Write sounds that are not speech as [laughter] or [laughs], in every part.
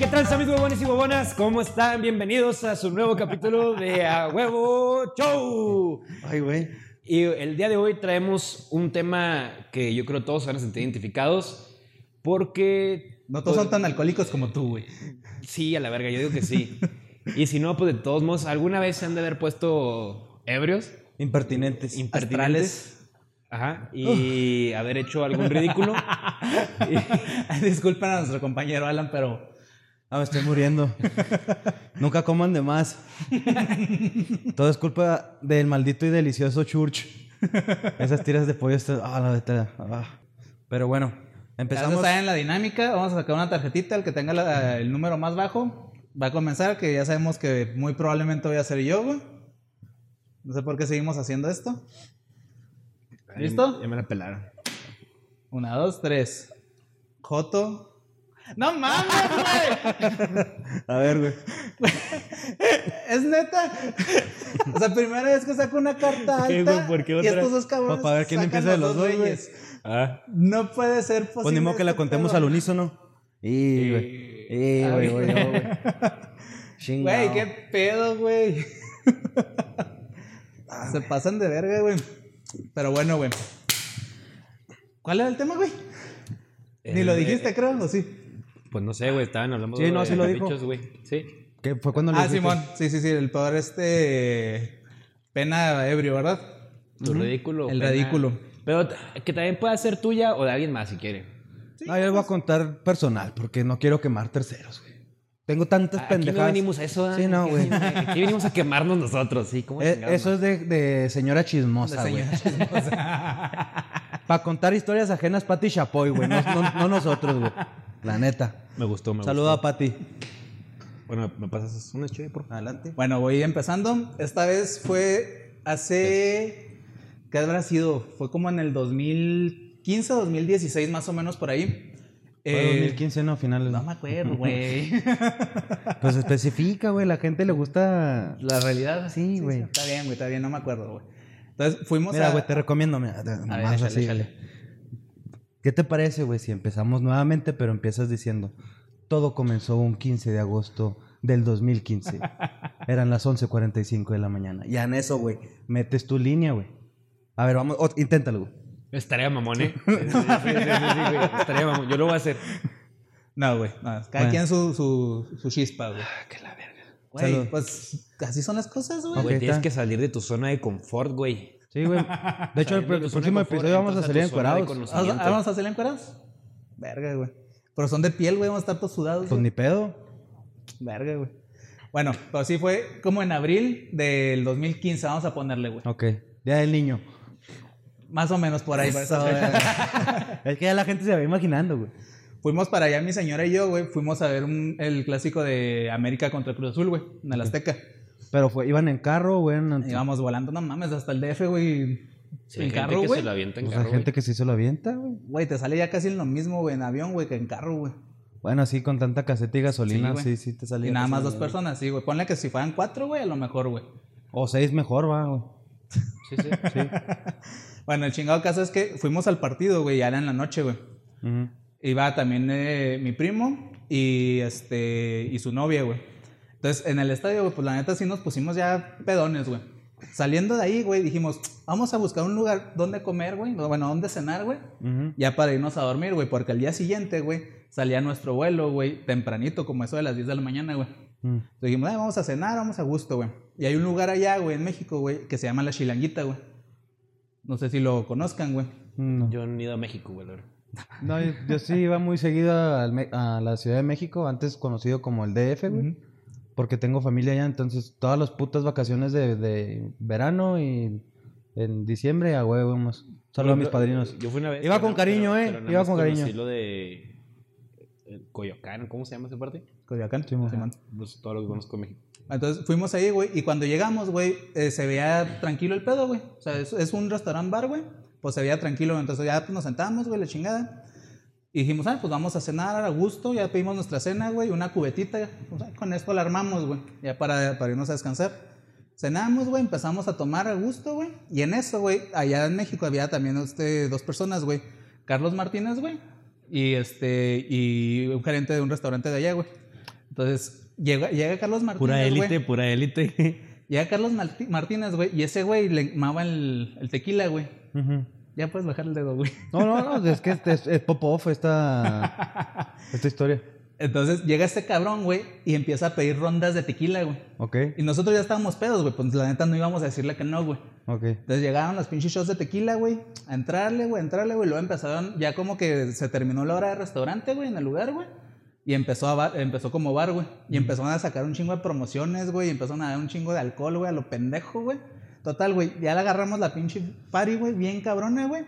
¿Qué tal, mis huevones y huevonas? ¿Cómo están? Bienvenidos a su nuevo capítulo de A Huevo Show. Ay, güey. Y el día de hoy traemos un tema que yo creo todos se van a sentir identificados porque... No todos son tan alcohólicos como tú, güey. Sí, a la verga, yo digo que sí. y si no, pues de todos modos, ¿alguna vez se han de haber puesto ebrios? Impertinentes. Impertinentes. Ajá. Y haber hecho algún ridículo. [laughs] Disculpen a nuestro compañero Alan, pero. Ah, me estoy muriendo. [laughs] Nunca coman de más. Todo es culpa del maldito y delicioso church. Esas tiras de pollo están. Ah, la de ah. Pero bueno, empezamos. Ya en la dinámica. Vamos a sacar una tarjetita. El que tenga la- el número más bajo va a comenzar. Que ya sabemos que muy probablemente voy a ser yo, güey. No sé por qué seguimos haciendo esto. ¿Listo? Ya me la pelaron. Una, dos, tres. Joto. ¡No mames, güey! A ver, güey. ¿Es neta? O sea, primera vez que saco una carta ¿Qué, alta güey? ¿Por qué y otra? estos dos cabrones Pa- pa' ver quién sacan empieza de los dos, güey. Ah. No puede ser posible. Pues ni modo que la este contemos pedo. al unísono. Y, güey. Y, güey, güey, güey. [laughs] Güey, qué pedo, güey. Se pasan de verga, güey. Pero bueno, güey. ¿Cuál era el tema, güey? Ni lo dijiste, creo, ¿o sí? Pues no sé, güey, estaban hablando Sí, de no, sí lo dijo. caprichos, güey. Sí. ¿Qué fue cuando le Ah? Simón. Sí, sí, sí. El peor este... Pena ebrio, ¿verdad? Tu ridículo. El pena. ridículo. Pero que también pueda ser tuya o de alguien más si quiere. No, yo les voy a contar personal porque no quiero quemar terceros, güey. Tengo tantas Aquí no pendejadas. venimos a eso, ¿eh? Sí, no, güey. [laughs] Aquí venimos a quemarnos nosotros, sí. ¿Cómo Eh, eso es de, de señora chismosa, De güey. señora chismosa. [laughs] Para contar historias ajenas, Pati Chapoy, güey. No, no- no nosotros, güey. La neta. Me gustó, me Saludo a Pati. Bueno, ¿me pasas una chévere, por favor? Adelante. Bueno, voy empezando. Esta vez fue hace... ¿Qué habrá sido? Fue como en el 2015, 2016 más o menos por ahí. Fue Eh, 2015, no, finales. No me acuerdo, güey. [laughs] Pues especifica, güey. La gente le gusta. La realidad. Sí, güey. está bien, güey, está bien, no me acuerdo, güey. Entonces fuimos Mira, a... güey, te recomiendo. Mira, A ver, échale, así, échale. ¿Qué te parece, güey, si empezamos nuevamente, pero empiezas diciendo: Todo comenzó un 15 de agosto del 2015. [laughs] Eran las 11:45 de la mañana. Ya en eso, güey, metes tu línea, güey. A ver, vamos, ot- inténtalo, güey. Estaría mamón, ¿eh? [laughs] Sí, sí, sí, sí, sí, güey. Estaría mamón. Yo lo voy a hacer. No, güey, no, cada Bueno. quien su, su, su chispa, güey. Ah, que la verga. Güey, Salud. pues así son las cosas, güey. Tienes que salir de tu zona de confort, güey. Sí, güey. [laughs] De hecho, el, próximo episodio vamos a salir encuerados. ¿Vamos, conocimiento. vamos a hacer encuerados? Verga, güey. Pero son de piel, güey, vamos a estar todos sudados. Pues ni pedo. Verga, güey. Bueno, pero sí fue como en abril del 2015, vamos a ponerle, güey. Ok. Día del niño. Más o menos por ahí. Eso. Es que ya la gente se va imaginando, güey. Fuimos para allá, mi señora y yo, güey. Fuimos a ver un- el clásico de América contra Cruz Azul, güey, en el Azteca. Pero fue, iban en carro, güey. En, Íbamos volando, no mames, hasta el DF, güey. Sí, en carro, que güey. se lo avienta en Pues carro, hay gente güey. que sí se lo avienta, güey. Güey, te sale ya casi lo mismo, güey, en avión, güey, que en carro, güey. Bueno, sí, con tanta caseta y gasolina, Sí, sí, sí, te salía. Y nada más dos personas, sí, güey. Ponle que si fueran cuatro, güey, a lo mejor, güey. O seis mejor, va, güey. Sí, sí. [laughs] [laughs] Bueno, el chingado caso es que fuimos al partido, güey, ya era en la noche, güey. Iba también eh, mi primo y este y su novia, güey. Entonces, en el estadio, güey, pues la neta sí nos pusimos ya pedones, güey. Saliendo de ahí, güey, dijimos, vamos a buscar un lugar donde comer, güey. Bueno, donde cenar, güey. Ya para irnos a dormir, güey, porque al día siguiente, güey, salía nuestro vuelo, güey, tempranito, como eso de las 10 de la mañana, güey. Mm. Entonces dijimos, "Ay, vamos a cenar, vamos a gusto, güey. Y hay un lugar allá, güey, en México, güey, que se llama La Chilanguita, güey. No sé si lo conozcan, güey. No, Yo no he ido a México, güey, la verdad. No, yo, yo sí iba muy seguido al Me- a la Ciudad de México, antes conocido como el DF, güey. Porque tengo familia allá, entonces todas las putas vacaciones de, de verano y en diciembre, a huevo, vamos. Saludos a mis padrinos. Yo fui una vez. Iba con cariño, pero- eh, pero iba con cariño. lo de eh, Coyoacán, ¿cómo se llama esa parte? Coyoacán. Simón. Simón. Pues todo lo que conozco de México. Entonces fuimos ahí, güey, y cuando llegamos, güey, eh, se veía tranquilo el pedo, güey. O sea, es, es un restaurant bar, güey. Pues se veía tranquilo, entonces ya pues, nos sentamos, güey, la chingada. Y dijimos, ah, pues vamos a cenar a gusto, ya pedimos nuestra cena, güey, una cubetita, pues, con esto la armamos, güey, ya para, para irnos a descansar. Cenamos, güey, empezamos a tomar a gusto, güey. Y en eso, güey, allá en México había también este, dos personas, güey. Carlos Martínez, güey. Y este, y un gerente de un restaurante de allá, güey. Entonces, llega, llega Carlos Martínez, Pura élite, pura élite. Llega Carlos Martí- Martínez, güey, y ese güey le mama el, el tequila, güey. Ujú. Ya puedes bajar el dedo, güey. No, no, no, es que es, es pop-off esta, [laughs] esta historia. Entonces llega este cabrón, güey, y empieza a pedir rondas de tequila, güey. Ok, Y nosotros ya estábamos pedos, güey, pues la neta no íbamos a decirle que no, güey. ok. Entonces llegaron los pinches shots de tequila, güey, a entrarle, güey, a entrarle, güey. Luego empezaron, ya como que se terminó la hora de restaurante, güey, en el lugar, güey. Y empezó, a bar- empezó como bar, güey. Y empezaron a sacar un chingo de promociones, güey. Y empezaron a dar un chingo de alcohol, güey, a lo pendejo, güey. Total, güey, ya le agarramos la pinche party, güey, bien cabrona, güey.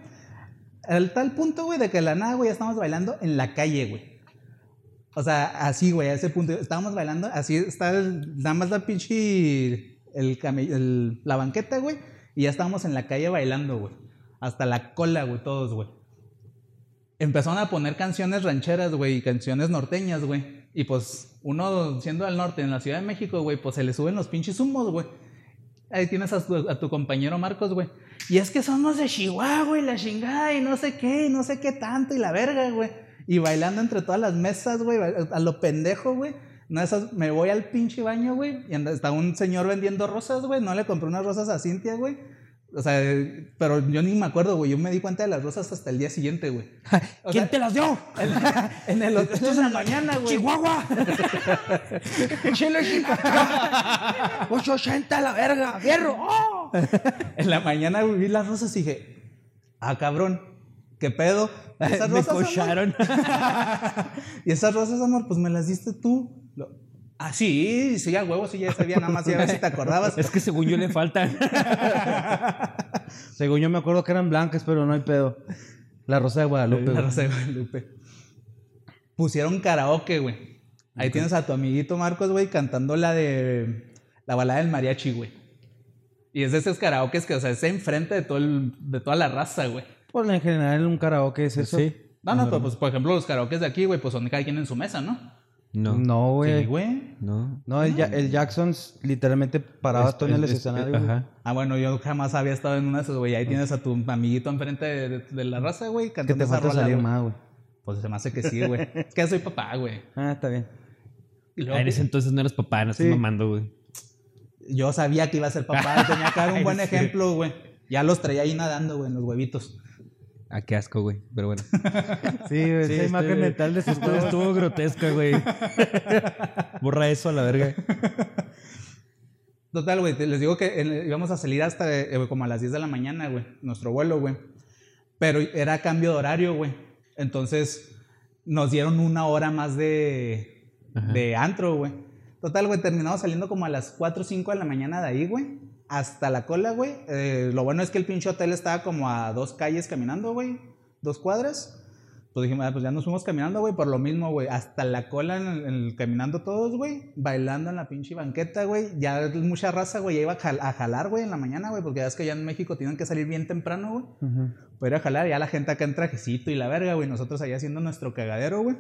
Al tal punto, güey, de que la nada, güey, ya estamos bailando en la calle, güey. O sea, así, güey, a ese punto. Estábamos bailando, así está nada más la pinche. La banqueta, güey. Y ya estábamos en la calle bailando, güey. Hasta la cola, güey, todos, güey. Empezaron a poner canciones rancheras, güey, y canciones norteñas, güey. Y pues, uno siendo del norte, en la Ciudad de México, güey, pues se le suben los pinches humos, güey. Ahí tienes a tu, a tu compañero Marcos, güey. Y es que somos de Chihuahua y la chingada y no sé qué, y no sé qué tanto y la verga, güey. Y bailando entre todas las mesas, güey, a lo pendejo, güey. De esas, me voy al pinche baño, güey, y está un señor vendiendo rosas, güey. No le compré unas rosas a Cintia, güey. O sea, pero yo ni me acuerdo, güey. Yo me di cuenta de las rosas hasta el día siguiente, güey. [laughs] O ¿Quién sea, te las dio? En el esto es en la mañana, güey. ¡Chihuahua! [laughs] ¡Chile, 880 la verga! ¡Fierro! ¡Oh! [laughs] En la mañana güey, vi las rosas y dije, ah, cabrón, ¿qué pedo? ¿Y esas Me rosas, cocharon. Y esas rosas, amor, pues me las diste tú. Ah, sí, sí, a huevo, sí, ya sabía, nada más, ya a ver si te acordabas. Es que según yo le faltan. [laughs] Según yo me acuerdo que eran blancas, pero no hay pedo. La Rosa de Guadalupe. La. Rosa de Guadalupe. Pusieron karaoke, güey. Ahí tienes a tu amiguito Marcos, güey, cantando la de la balada del mariachi, güey. Y es de esos karaokes que, o sea, es enfrente de, todo el- de toda la raza, güey. Pues en general un karaoke es eso. Sí. No, no, pero pues, por ejemplo, los karaokes de aquí, güey, pues son cada quien en su mesa, ¿no? No. No, Sí, güey. güey. No. No, el, Ja- el Jackson literalmente paraba Es- todo en el es- es- escenario. güey. Ajá. Ah, bueno, yo jamás había estado en una de esas, güey. Ahí tienes a tu amiguito enfrente de, de- de la raza, güey, Que cantando te esa falta rola, salir güey. más, güey. Pues se me hace que sí, güey. es que ya soy papá, güey. Ah, está bien. Y Ah, luego, en ese entonces no eras papá, no estás Sí. mamando, güey. yo sabía que iba a ser papá, tenía que dar un [laughs] buen ejemplo, güey. Ya los traía ahí nadando, güey, en los huevitos. Ah, qué asco, güey. Pero bueno. [laughs] Sí, güey, esa imagen mental de sus Estuvo, estuvo grotesca, güey. [laughs] Borra eso a la verga. Total, güey, les digo que en- íbamos a salir hasta eh, como a las 10 de la mañana, güey, nuestro vuelo, güey. Pero era cambio de horario, güey. Entonces nos dieron una hora más de, Ajá. de antro, güey. Total, güey, terminamos saliendo como a las 4 o 5 de la mañana de ahí, güey. Hasta la cola, güey. Eh, lo bueno es que el pinche hotel estaba como a dos calles caminando, güey. Dos cuadras. Pues dijimos, ah, pues ya nos fuimos caminando, güey, por lo mismo, güey. Hasta la cola, en el- en el- caminando todos, güey. Bailando en la pinche banqueta, güey. Ya mucha raza, güey, ya iba a, jal- a jalar, güey, en la mañana, güey. Porque ya es que ya en México tienen que salir bien temprano, güey. Ujú. Para ir a jalar, ya la gente acá en trajecito y la verga, güey. Nosotros allá haciendo nuestro cagadero, güey.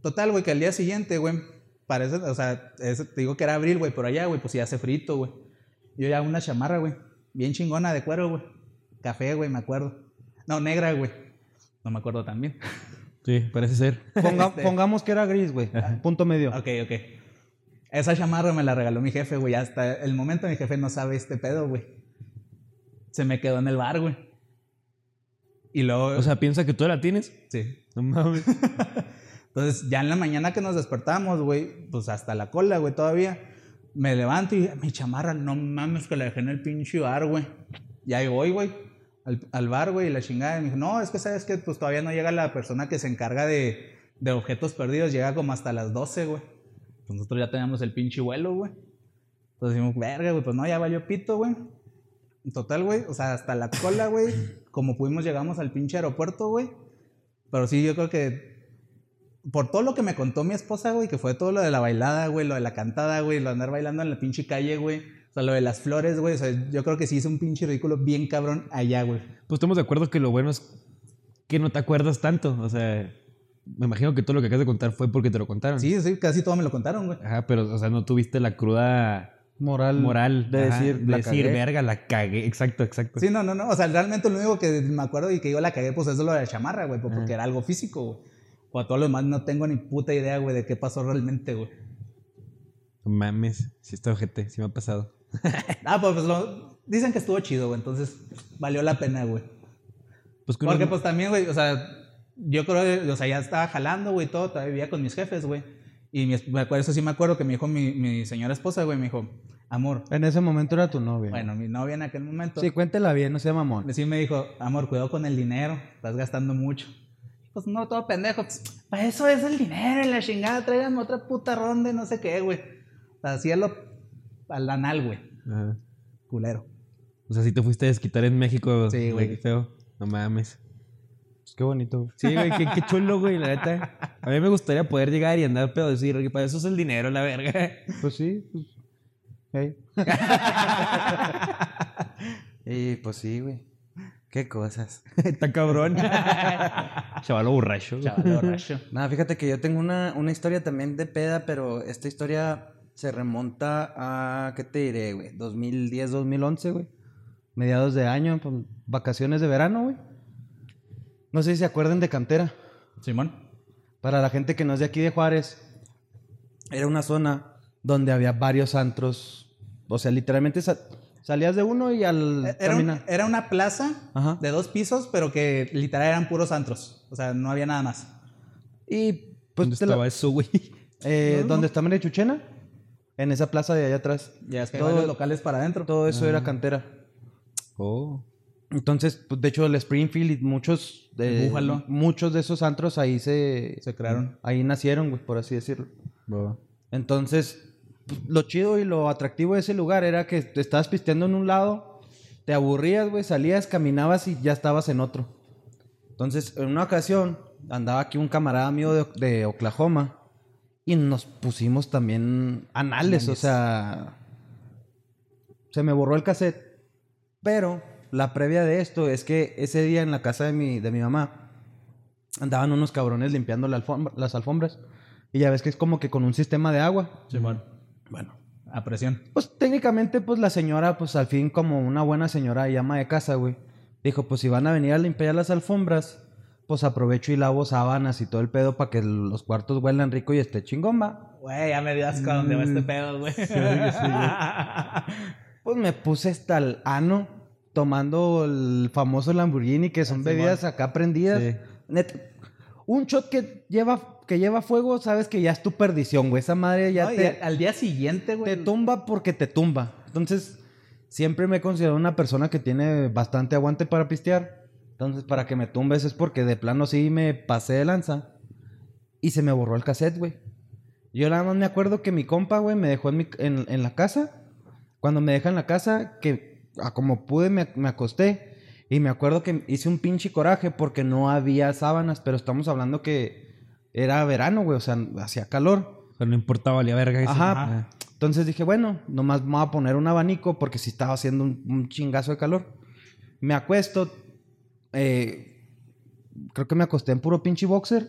Total, güey, que al día siguiente, güey, parece, o sea, te digo que era abril, güey, por allá, güey, pues ya hace frito, güey. Yo ya una chamarra, güey, bien chingona de cuero, güey. Café, güey, me acuerdo. No, negra, güey. No me acuerdo también. [laughs] Sí, parece ser. [laughs] Ponga- Este- Pongamos que era gris, güey. Punto medio. Ok, ok. Esa chamarra me la regaló mi jefe, güey. Hasta el momento mi jefe no sabe este pedo, güey. Se me quedó en el bar, güey. Y luego... O sea, piensa que tú la tienes. sí. No mames. [laughs] Entonces, ya en la mañana que nos despertamos, güey, pues hasta la cola, güey, todavía. Me levanto y mi chamarra, no mames que la dejé en el pinche bar, güey. Y ahí voy, güey, al, al bar, güey, y la chingada. Y me dijo, no, es que sabes que pues todavía no llega la persona que se encarga de, de objetos perdidos, llega como hasta las 12, güey. Pues nosotros ya teníamos el pinche vuelo, güey. Entonces dijimos, verga, güey, pues no, ya valió pito, güey. Total, güey, o sea, hasta la cola, güey, como pudimos llegamos al pinche aeropuerto, güey. Pero sí, yo creo que por todo lo que me contó mi esposa, güey, que fue todo lo de la bailada, güey, lo de la cantada, güey, lo de andar bailando en la pinche calle, güey. O sea, lo de las flores, güey. O sea, yo creo que sí hice un pinche ridículo bien cabrón allá, güey. Pues estamos de acuerdo que lo bueno es que no te acuerdas tanto. O sea, me imagino que todo lo que acabas de contar fue porque te lo contaron. Sí, sí, casi todo me lo contaron, güey. Ajá, pero, o sea, no tuviste la cruda Moral. moral De ajá, decir, de decir, cagué. verga, la cagué. Exacto, exacto. Sí, no, no, no. O sea, realmente lo único que me acuerdo y que yo la cagué, pues es lo de la chamarra, güey, pues, porque era algo físico, güey. O a todos los demás no tengo ni puta idea, güey, de qué pasó realmente, güey. No mames, si está ojete, sí me ha pasado. [laughs] Ah, pues, pues, lo- dicen que estuvo chido, güey. Entonces, valió la pena, güey. Pues uno- Porque pues también, güey, o sea, yo creo, que, o sea, ya estaba jalando, güey, todo, todavía vivía con mis jefes, güey. Y mi, me acuerdo, eso sí me acuerdo que me dijo mi, mi señora esposa, güey, me dijo, amor, En ese momento era tu novia. bueno, mi novia en aquel momento, Sí, cuéntela bien, no sea mamón. sí me dijo, amor, cuidado con el dinero, estás gastando mucho. Pues no, todo pendejo, pues, para eso es el dinero y la chingada, traigan otra puta ronda y no sé qué, güey. O sea, hacíalo al anal, güey, Ajá. culero. O sea, si te fuiste a desquitar en México, Sí, güey. qué feo. No mames. Pues qué bonito, güey. Sí, güey, qué, qué chulo, güey, la neta. A mí me gustaría poder llegar y andar pedo decir, "Oye, para eso es el dinero, la verga. Pues sí, pues. hey. [laughs] y pues sí, güey. Qué cosas. [laughs] Está cabrón. [laughs] Chavalo borracho. Chaval, borracho. [laughs] Nada, fíjate que yo tengo una, una historia también de peda, pero esta historia se remonta a, ¿qué te diré, güey? 2010, 2011, güey. Mediados de año, pues, vacaciones de verano, güey. No sé si se acuerdan de Cantera. Simón. Para la gente que no es de aquí de Juárez, era una zona donde había varios antros. O sea, literalmente sa- salías de uno y al Eh, Era, un- era una plaza Ajá. de dos pisos, pero que literal eran puros antros. O sea, no había nada más. Y pues ¿Dónde te la- estaba eso, güey? [laughs] eh, donde está María Chuchena, en esa plaza de allá atrás. Ya es que hay Todo- varios locales para adentro. Todo eso era cantera. Oh. Entonces, pues, de hecho, el Springfield y muchos de, Búfalo. muchos de esos antros ahí se, Se crearon. ahí nacieron, güey, por así decirlo. Va. Entonces, lo chido y lo atractivo de ese lugar era que te estabas pisteando en un lado, te aburrías, güey, salías, caminabas y ya estabas en otro. Entonces, en una ocasión, andaba aquí un camarada mío de, de Oklahoma y nos pusimos también anales, o sea, se me borró el cassette. Pero la previa de esto es que ese día en la casa de mi, de mi mamá andaban unos cabrones limpiando la alfombra- las alfombras. Y ya ves que es como que con un sistema de agua. Simón. Bueno. A presión. Pues técnicamente, pues la señora, pues al fin como una buena señora y ama de casa, güey. Dijo, pues si van a venir a limpiar las alfombras, pues aprovecho y lavo sábanas y todo el pedo para que los cuartos huelan rico y esté chingón, va. Güey, ya me dio asco a dónde va este pedo, güey. [laughs] Pues me puse hasta el ano tomando el famoso Lamborghini, que son Simón. bebidas acá prendidas. Sí. Neta, un shot que lleva, que lleva fuego, sabes que ya es tu perdición, güey. Esa madre ya No, te, al- día siguiente, te güey. tumba porque te tumba. Entonces, siempre me he considerado una persona que tiene bastante aguante para pistear. Entonces, para que me tumbes es porque de plano sí me pasé de lanza. Y se me borró el cassette, güey. Yo nada más me acuerdo que mi compa, güey, me dejó en, mi- en- en la casa. Cuando me deja en la casa, que a como pude me, me acosté. Y me acuerdo que hice un pinche coraje porque no había sábanas, pero estamos hablando que era verano, güey, o sea, hacía calor. O sea, no importaba, valía verga. Ajá. Entonces dije, bueno, nomás me voy a poner un abanico porque si estaba haciendo un, un chingazo de calor. Me acuesto, eh, creo que me acosté en puro pinche boxer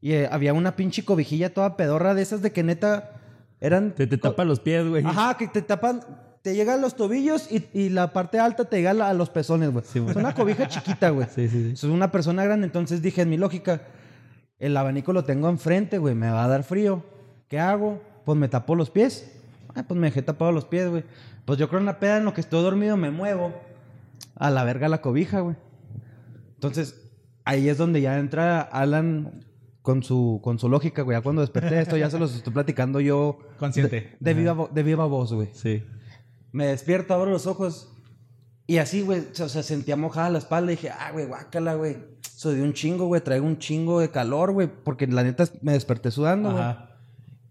y eh, había una pinche cobijilla toda pedorra de esas de que neta eran... Te, te tapa los pies, güey. Ajá, que te tapan, te llega a los tobillos y, y la parte alta te llega a los pezones, güey. Sí, es una cobija chiquita, güey. [laughs] Sí, sí, sí. Soy una persona grande, entonces dije en mi lógica, el abanico lo tengo enfrente, güey, me va a dar frío. ¿Qué hago? Pues me tapo los pies. Ah, pues me dejé tapado los pies, güey. Pues yo creo en la peda en lo que estoy dormido me muevo a la verga la cobija, güey. Entonces, ahí es donde ya entra Alan con su, con su lógica, güey. Ya cuando desperté esto, ya se los estoy platicando yo. Consciente. De, de viva, de viva voz, güey. Sí. Me despierto, abro los ojos. Y así, güey, o sea, sentía mojada la espalda. Y dije, ah, güey, guácala, güey. Soy de un chingo, güey. Traigo un chingo de calor, güey. Porque la neta me desperté sudando, güey.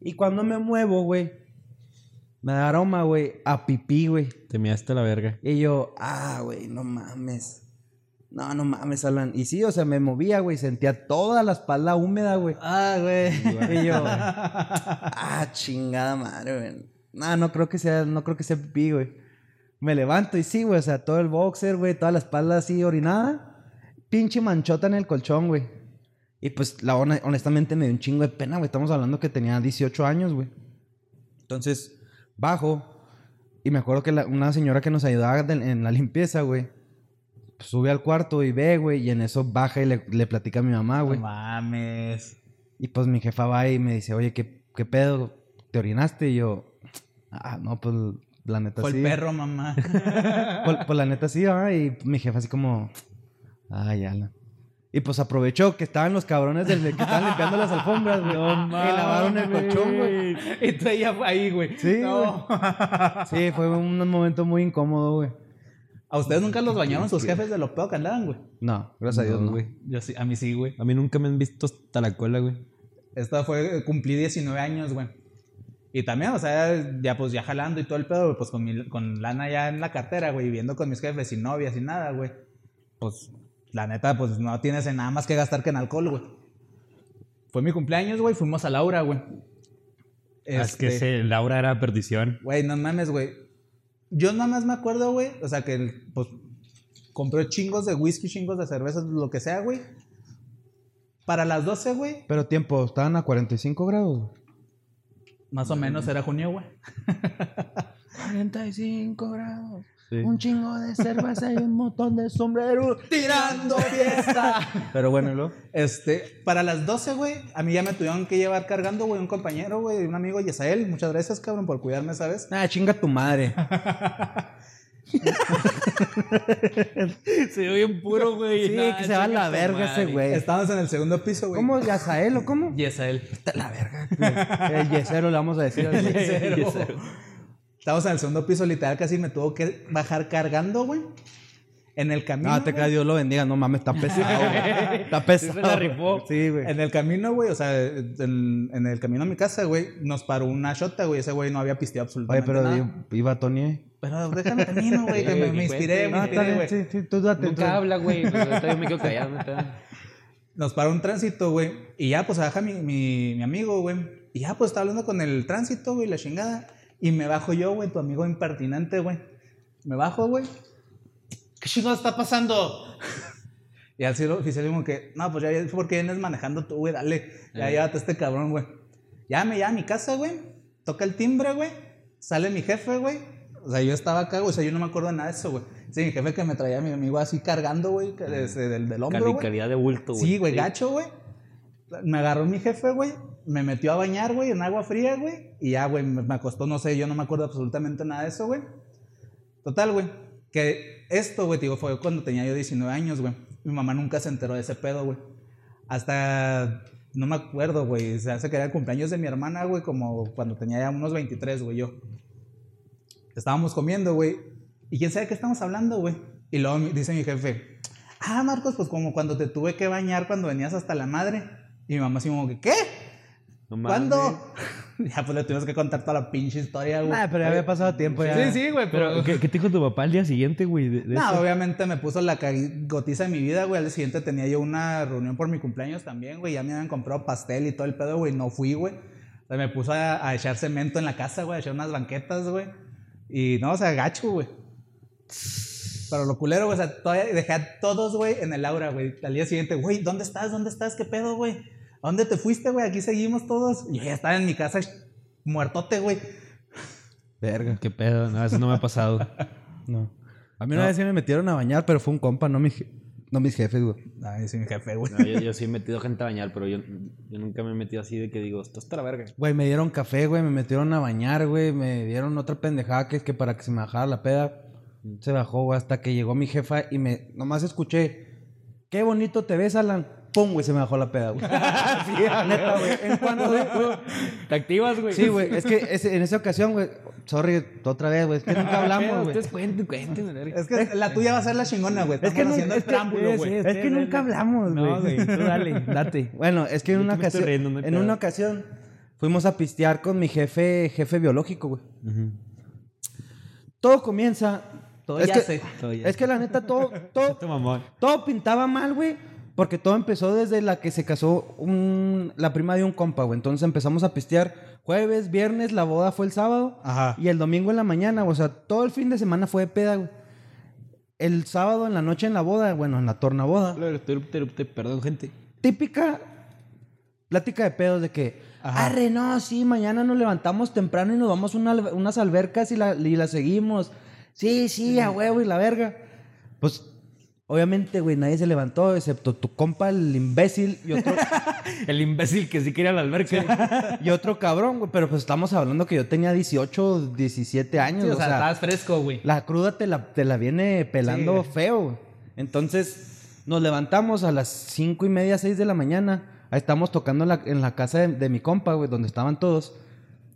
Y cuando me muevo, güey, me da aroma, güey, a pipí, güey. Te miaste la verga. Y yo, ah, güey, no mames. No, no mames, Alan. Y sí, o sea, me movía, güey. Sentía toda la espalda húmeda, güey. Ah, güey. Y yo, [laughs] ah, chingada madre, güey. No, no creo que sea, no creo que sea pipí, güey. Me levanto y sí, güey, o sea, todo el boxer, güey, toda la espalda así orinada. Pinche manchota en el colchón, güey. Y pues, la honestamente me dio un chingo de pena, güey. Estamos hablando que tenía 18 años, güey. Entonces, bajo. Y me acuerdo que la- una señora que nos ayudaba de- en la limpieza, güey. pues, sube al cuarto y ve, güey. Y en eso baja y le, le platica a mi mamá, güey. No mames. Y pues mi jefa va y me dice, oye, ¿qué, qué pedo? ¿Te orinaste? Y yo, ah, no, pues la neta Fue sí. el perro, mamá. [laughs] Pues, pues, la neta sí, ¿verdad? Y mi jefa así como, ay, ya. Y pues aprovechó que estaban los cabrones del, que estaban limpiando las alfombras, güey. [laughs] y lavaron el colchón, güey. y tú ella fue ahí, güey. Sí, No. Sí, fue un momento muy incómodo, güey. ¿A ustedes nunca los bañaron sus jefes de lo peor que andaban, güey? No, gracias a Dios, no. güey. Yo sí, a mí sí, güey. A mí nunca me han visto hasta la cola, güey. Esta fue, cumplí 19 años, güey. Y también, o sea, ya pues ya jalando y todo el pedo, güey, pues con, mi, con lana ya en la cartera, güey, viviendo con mis jefes sin novias, sin nada, güey. Pues la neta, pues no tienes en nada más que gastar que en alcohol, güey. Fue mi cumpleaños, güey, fuimos a Laura, güey. Ah, Es que Este, ese Laura era perdición. Güey, no mames, güey. Yo nada más me acuerdo, güey, o sea, que pues compré chingos de whisky, chingos de cervezas, lo que sea, güey. Para las 12, güey, Pero tiempo, estaban a 45 grados. Más o menos era junio, güey. [laughs] 45 grados. Sí. Un chingo de cerveza y un montón de sombreros. tirando fiesta. [laughs] Pero bueno, ¿lo? Este, para las 12, güey, a mí ya me tuvieron que llevar cargando, güey, un compañero, güey, un amigo, Yesael. Muchas gracias, cabrón, por cuidarme, ¿sabes? Ah, chinga tu madre. [laughs] [laughs] Se ve bien puro, güey. Sí, Nah, que se va a la verga ese güey. Estábamos en el segundo piso, güey. ¿Cómo? ¿Yazael o cómo? Yesael. Está la verga. El yesero le vamos a decir. al. [laughs] Yesero. Yesero. Estábamos en el segundo piso, literal, casi me tuvo que bajar cargando, güey. En el camino. No, te creas, Dios lo bendiga. No mames, está [laughs] pesado. güey. Está pesado. se la rifó. Sí, güey. En el camino, güey, o sea, en, en el camino a mi casa, güey, nos paró una shota, güey. Ese güey no había pisteado Oye, absolutamente pero nada. i- iba Tony. Pero déjame termino, güey, que me, me inspiré, me Ah, está inspiré, bien, güey. sí, sí, tú date. tú- Nunca habla, güey. Pues ahorita yo me quedo callado. neta. Nos paró un tránsito, güey. Y ya, pues, baja mi, mi, mi amigo, güey. Y ya, pues, está hablando con el tránsito, güey, la chingada. Y me bajo yo, güey, tu amigo impertinente, güey. Me bajo, güey. ¿Qué chingado está pasando? [laughs] y al cielo oficial como que, no, pues ya, ya, porque vienes manejando tú, güey, dale. Ya llévate a este cabrón, güey. Ya me lleva a mi casa, güey. Toca el timbre, güey. Sale mi jefe, güey. O sea, yo estaba acá, güey. O sea, yo no me acuerdo de nada de eso, güey. Sí, mi jefe que me traía a mi amigo así cargando, güey, del, del hombro, güey. calidad de bulto, güey. Sí, güey, gacho, güey. Me agarró mi jefe, güey. Me metió a bañar, güey, en agua fría, güey. Y ya, güey, me acostó, no sé, yo no me acuerdo absolutamente nada de eso, güey. Total, güey. Que esto, güey, digo, fue cuando tenía yo 19 años, güey. Mi mamá nunca se enteró de ese pedo, güey. Hasta, no me acuerdo, güey. Se hace que era el cumpleaños de mi hermana, güey, como cuando tenía ya unos 23, güey, yo. Estábamos comiendo, güey. Y quién sabe qué estamos hablando, güey. Y luego dice mi jefe, ah, Marcos, pues como cuando te tuve que bañar cuando venías hasta la madre. Y mi mamá así como que, ¿qué? No. ¿Cuándo? [laughs] ya pues le tuvimos que contar toda la pinche historia, güey. Ah, pero ya había pasado tiempo ya. Sí, sí, güey, Pero. ¿qué, qué te dijo tu papá al día siguiente, güey? de- de No, eso? obviamente me puso la cagotiza de mi vida, güey. Al día siguiente tenía yo una reunión por mi cumpleaños también, güey. Ya me habían comprado pastel y todo el pedo, güey. No fui, güey. O sea, me puso a, a echar cemento en la casa, güey. A echar unas banquetas, güey. Y no, o sea, gacho, güey. Pero lo culero, güey. O sea, todavía dejé a todos, güey, en el aura, güey. Al día siguiente, güey, ¿dónde estás? ¿Dónde estás? ¿Qué pedo, güey? ¿A dónde te fuiste, güey? Aquí seguimos todos. Y yo ya estaba en mi casa muertote, güey. Verga. ¿Qué pedo? No, eso no me ha pasado. [laughs] No. A mí una vez sí me metieron a bañar, pero fue un compa, no, mi je- no mis jefes, güey. Ay, sí, mi jefe, güey. No, yo, yo sí he metido gente a bañar, pero yo, yo nunca me he metido así de que digo, esto está la verga. Güey, me dieron café, güey, me metieron a bañar, güey, me dieron otra pendejada que es que para que se me bajara la peda, se bajó, güey, hasta que llegó mi jefa y me, nomás escuché, qué bonito te ves, Alan. Pum, güey, se me bajó la peda, güey. [laughs] sí, la neta, güey. En cuanto, ¿Te activas, güey? Sí, güey, es que en esa ocasión, güey, sorry, otra vez, güey, es que [laughs] nunca hablamos, güey. Ustedes cuenten, cuenten. Es que la tuya va a ser la chingona, güey. Es que no- haciendo es que- güey. Es que nunca hablamos, güey. No, güey, tú dale, [laughs] date. Bueno, es que en una ocasión, en pedo. una ocasión fuimos a pistear con mi jefe, jefe biológico, güey. Todo comienza. Todo es ya que, sé. Todo ya Es que la neta todo, todo, todo pintaba mal, güey. Porque todo empezó desde la que se casó un- la prima de un compa, güey. Entonces empezamos a pistear jueves, viernes, la boda fue el sábado. Ajá. Y el domingo en la mañana, güey. O sea, todo el fin de semana fue de peda, güey. El sábado en la noche en la boda, bueno, en la. Erupte, erupte, Perdón, gente. Típica plática de pedos de que, Ajá. arre, no, sí, mañana nos levantamos temprano y nos vamos a una unas albercas y la, y la seguimos. Sí, sí, a huevo y la verga. Pues Obviamente, güey, nadie se levantó, excepto tu compa, el imbécil, y otro, [laughs] El imbécil que sí quería la alberca. y otro cabrón, güey. Pero pues estamos hablando que yo tenía 18, 17 años. Sí, o o sea, estabas fresco, güey. la cruda te la, te la viene pelando Sí. feo. güey. Entonces, nos levantamos a las cinco y media, 6 de la mañana. Ahí estamos tocando en la, en la casa de, de mi compa, güey, donde estaban todos.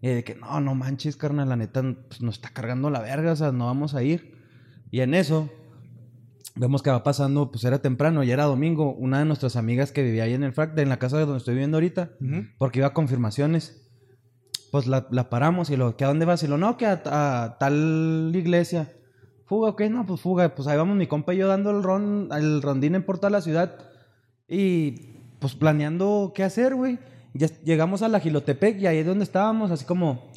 Y de que, no, no manches, carnal, la neta, pues, nos está cargando la verga, o sea, no vamos a ir. Y en eso, vemos que va pasando, pues era temprano, ya era domingo, una de nuestras amigas que vivía ahí en el frac, en la casa de donde estoy viviendo ahorita, porque iba a confirmaciones. Pues la, la paramos y lo, ¿que a dónde vas? Y lo, no, que a, a tal iglesia. Fuga, ok, no, pues fuga. Pues ahí vamos mi compa y yo dando el ron, el rondín en por toda la ciudad. Y pues planeando qué hacer, güey. Ya llegamos a la Gilotepec y ahí es donde estábamos, así como,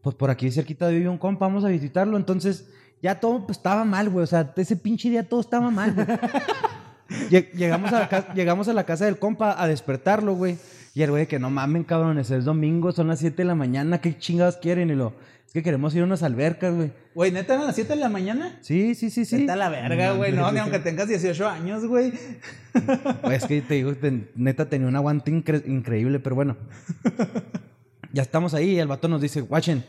pues por aquí cerquita vive un compa, vamos a visitarlo. Entonces, ya todo pues, estaba mal, güey. O sea, ese pinche día todo estaba mal, güey. [laughs] Llegamos a, la casa, llegamos a la casa del compa a despertarlo, güey. Y el güey que no mamen, cabrones, es domingo, son las 7 de la mañana, ¿qué chingados quieren? Y lo, es que queremos ir a unas albercas, güey. Güey, ¿neta eran las 7 de la mañana? Sí, sí, sí, sí. Vete a la verga, güey. No, ni aunque tengas 18 años, güey. Pues es que te digo, te- neta tenía un aguante incre- increíble, pero bueno. [laughs] Ya estamos ahí y el vato nos dice, guachen,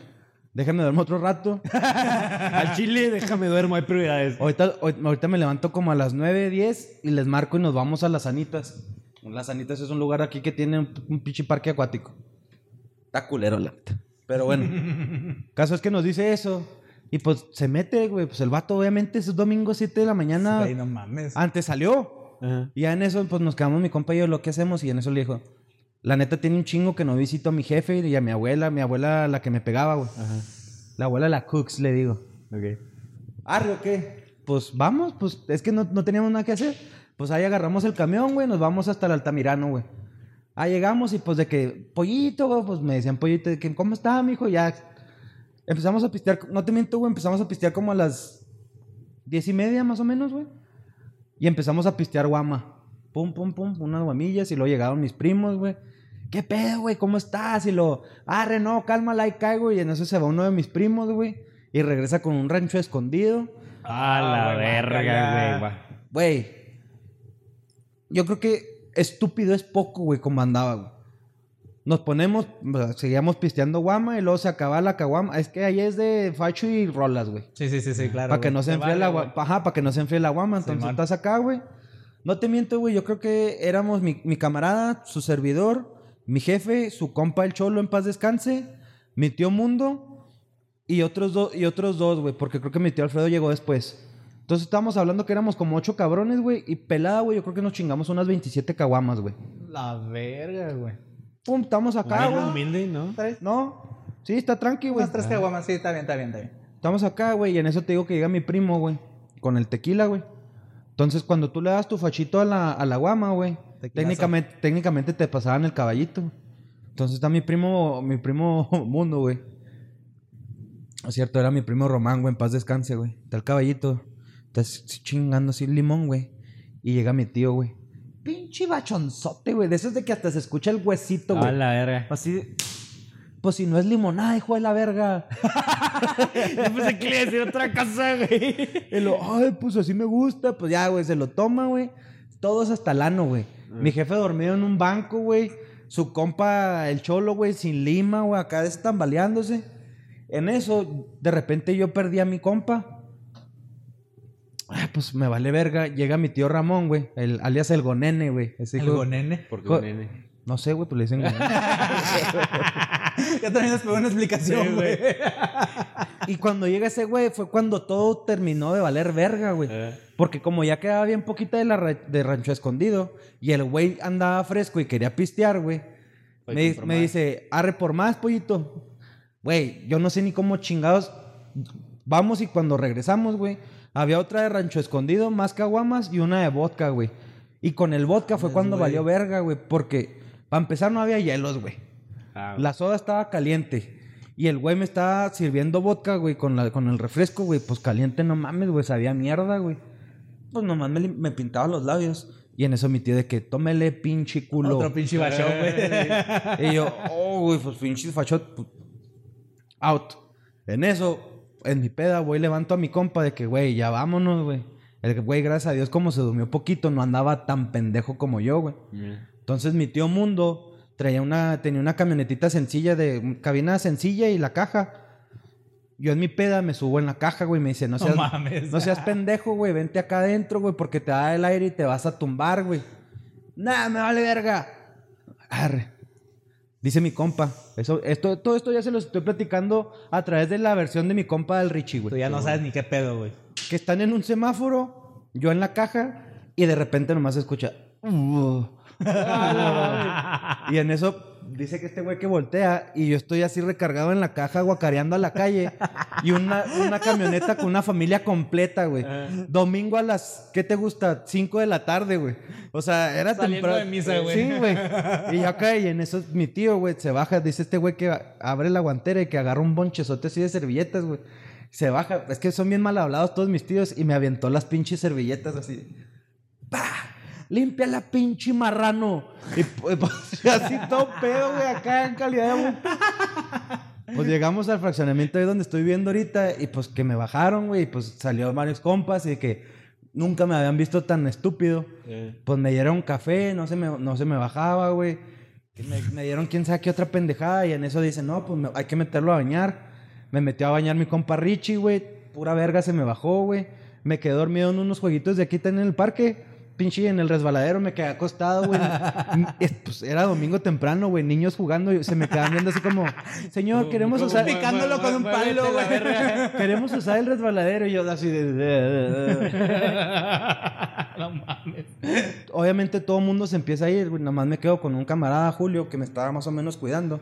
déjame dormir otro rato. [laughs] Al chile, déjame duermo, hay prioridades. Ahorita, hoy- ahorita me levanto como a las 9, 10 y les marco y nos vamos a Las Anitas. Las Anitas es un lugar aquí que tiene un, un pinche parque acuático. Está culero, la neta. Pero bueno. [laughs] caso es que nos dice eso. Y pues se mete, güey. Pues el vato, obviamente, es domingo 7 de la mañana. Güey, no mames. Antes salió. Ajá. Y ya en eso, pues nos quedamos mi compa y yo, lo que hacemos. Y en eso le dijo, la neta tiene un chingo que no visito a mi jefe y a mi abuela. Mi abuela, la que me pegaba, güey. Ajá. La abuela, la Cooks, le digo. Ok. ¿Arre o qué? Pues vamos, pues es que no, no teníamos nada que hacer. Pues ahí agarramos el camión, güey, nos vamos hasta el Altamirano, güey. Ahí llegamos y pues de que, pollito, güey, pues me decían pollito, de que, ¿cómo está, mijo? Ya empezamos a pistear, no te miento, güey, empezamos a pistear como a las diez y media más o menos, güey. Y empezamos a pistear guama. Pum, pum, pum, unas guamillas y luego llegaron mis primos, güey. ¿Qué pedo, güey? ¿Cómo estás? Y lo, arre, no, cálmala, ahí caigo. Y en eso se va uno de mis primos, güey. Y regresa con un rancho escondido. A la Ah, verga, güey. Güey, yo creo que estúpido es poco, güey, como andaba, güey. Nos ponemos, seguíamos pisteando guama y luego se acaba la caguama. Es que ahí es de facho y rolas, güey. Sí, sí, sí, sí, claro. Para que no se enfríe la guama. Ajá, para que no se enfríe la guama. Entonces estás acá, güey. No te miento, güey. Yo creo que éramos mi, mi camarada, su servidor, mi jefe, su compa el cholo en paz descanse, mi tío Mundo y otros dos, y otros dos, güey. Porque creo que mi tío Alfredo llegó después. Entonces estábamos hablando que éramos como ocho cabrones, güey. Y pelada, güey. Yo creo que nos chingamos unas 27 caguamas, güey. La verga, güey. Pum, estamos acá, güey. humilde, ¿no? ¿Tres? No. Sí, está tranqui, güey. Unas tres caguamas, sí, está bien, está bien, está bien. Estamos acá, güey, y en eso te digo que llega mi primo, güey, con el tequila, güey. Entonces, cuando tú le das tu fachito a la, a la guama, güey, Técnicamente, técnicamente te pasaban el caballito. Entonces está mi primo, mi primo [laughs] Mundo, güey. Es cierto, era mi primo Román, güey, en paz descanse, güey. Está el caballito. Está chingando así el limón, güey. Y llega mi tío, güey. Pinche bachonzote, güey. De esos de que hasta se escucha el huesito, A güey. la verga. Así de, Pues si no es limonada, hijo de la verga. [laughs] Yo pensé que le iba a decir otra cosa, güey. Y lo, ay, pues así me gusta. Pues ya, güey, se lo toma, güey. Todos hasta el ano, güey. Mi jefe dormido en un banco, güey. Su compa, el cholo, güey, sin lima, güey, acá estambaleándose. En eso, de repente yo perdí a mi compa. Ah, pues me vale verga. Llega mi tío Ramón, güey. El, alias el Gonene, güey. Ese El hijo- gonene. Porque Jo- un nene. No sé, güey, pues le dicen Gonene. [laughs] Ya también nos pegó una explicación, Sí, güey. [laughs] y cuando llega ese güey, fue cuando todo terminó de valer verga, güey. Eh. Porque como ya quedaba bien poquita de, la ra- de rancho escondido y el güey andaba fresco y quería pistear, güey. Me, dice, arre por más, pollito. Güey, yo no sé ni cómo chingados. Vamos y cuando regresamos, güey, había otra de rancho escondido, más caguamas y una de vodka, güey. Y con el vodka fue cuando güey. valió verga, güey, porque para empezar no había hielos, güey. Ah, La soda estaba caliente. Y el güey me estaba sirviendo vodka, güey, con, la, con el refresco, güey. Pues caliente, no mames, güey, sabía mierda, güey. Pues nomás me, me pintaba los labios. Y en eso mi tío de que tómele pinche culo. Otro pinche bachón, güey. [laughs] y yo, oh, güey, pues pinche fachot. pues, out. En eso, en mi peda, güey, levanto a mi compa de que, güey, ya vámonos, güey. El güey, gracias a Dios, como se durmió poquito, no andaba tan pendejo como yo, güey. Entonces mi tío Mundo traía una, tenía una camionetita sencilla de cabina sencilla y la caja. Yo en mi peda me subo en la caja, güey, y me dice, no seas, mames. no seas pendejo, güey, vente acá adentro, güey, porque te da el aire y te vas a tumbar, güey. Nah, me vale verga. Arre. Dice mi compa. Eso, esto, todo esto ya se lo estoy platicando a través de la versión de mi compa del Richie, güey. Tú ya no sabes ni qué pedo, güey. Que están en un semáforo, yo en la caja, y de repente nomás se escucha. "Uh". [laughs] y en eso dice que este güey que voltea y yo estoy así recargado en la caja guacareando a la calle y una, una camioneta con una familia completa, güey. Domingo a las, ¿qué te gusta? 5 de la tarde, güey. O sea, era temprano. de misa, güey. Sí, güey. Y yo acá y en eso mi tío, güey, se baja, dice este güey que abre la guantera y que agarra un bonchezote así de servilletas, güey. Se baja, es que son bien mal hablados todos mis tíos y me aventó las pinches servilletas así. ¡Pah! Limpia la pinche marrano. Y [laughs] pues, así todo pedo, güey, acá en calidad de... Pues llegamos al fraccionamiento ahí donde estoy viendo ahorita y pues que me bajaron, güey, y pues salió varios compas y que nunca me habían visto tan estúpido. Pues me dieron café, no se me, no se me bajaba, güey. Me, me dieron quién sabe qué otra pendejada y en eso dicen, no, pues me- hay que meterlo a bañar. Me metió a bañar mi compa Richie, güey. Pura verga se me bajó, güey. Me quedé dormido en unos jueguitos de aquí en el parque. Pinche en el resbaladero me quedé acostado, güey. [laughs] Es- pues, era domingo temprano, güey. Niños jugando y se me quedaban viendo así como, señor, queremos usar... Picándolo con un palo, güey. [laughs] Queremos usar el resbaladero y yo así de... [laughs] no mames. Obviamente todo el mundo se empieza a ir, güey. Nada más me quedo con un camarada, Julio, que me estaba más o menos cuidando.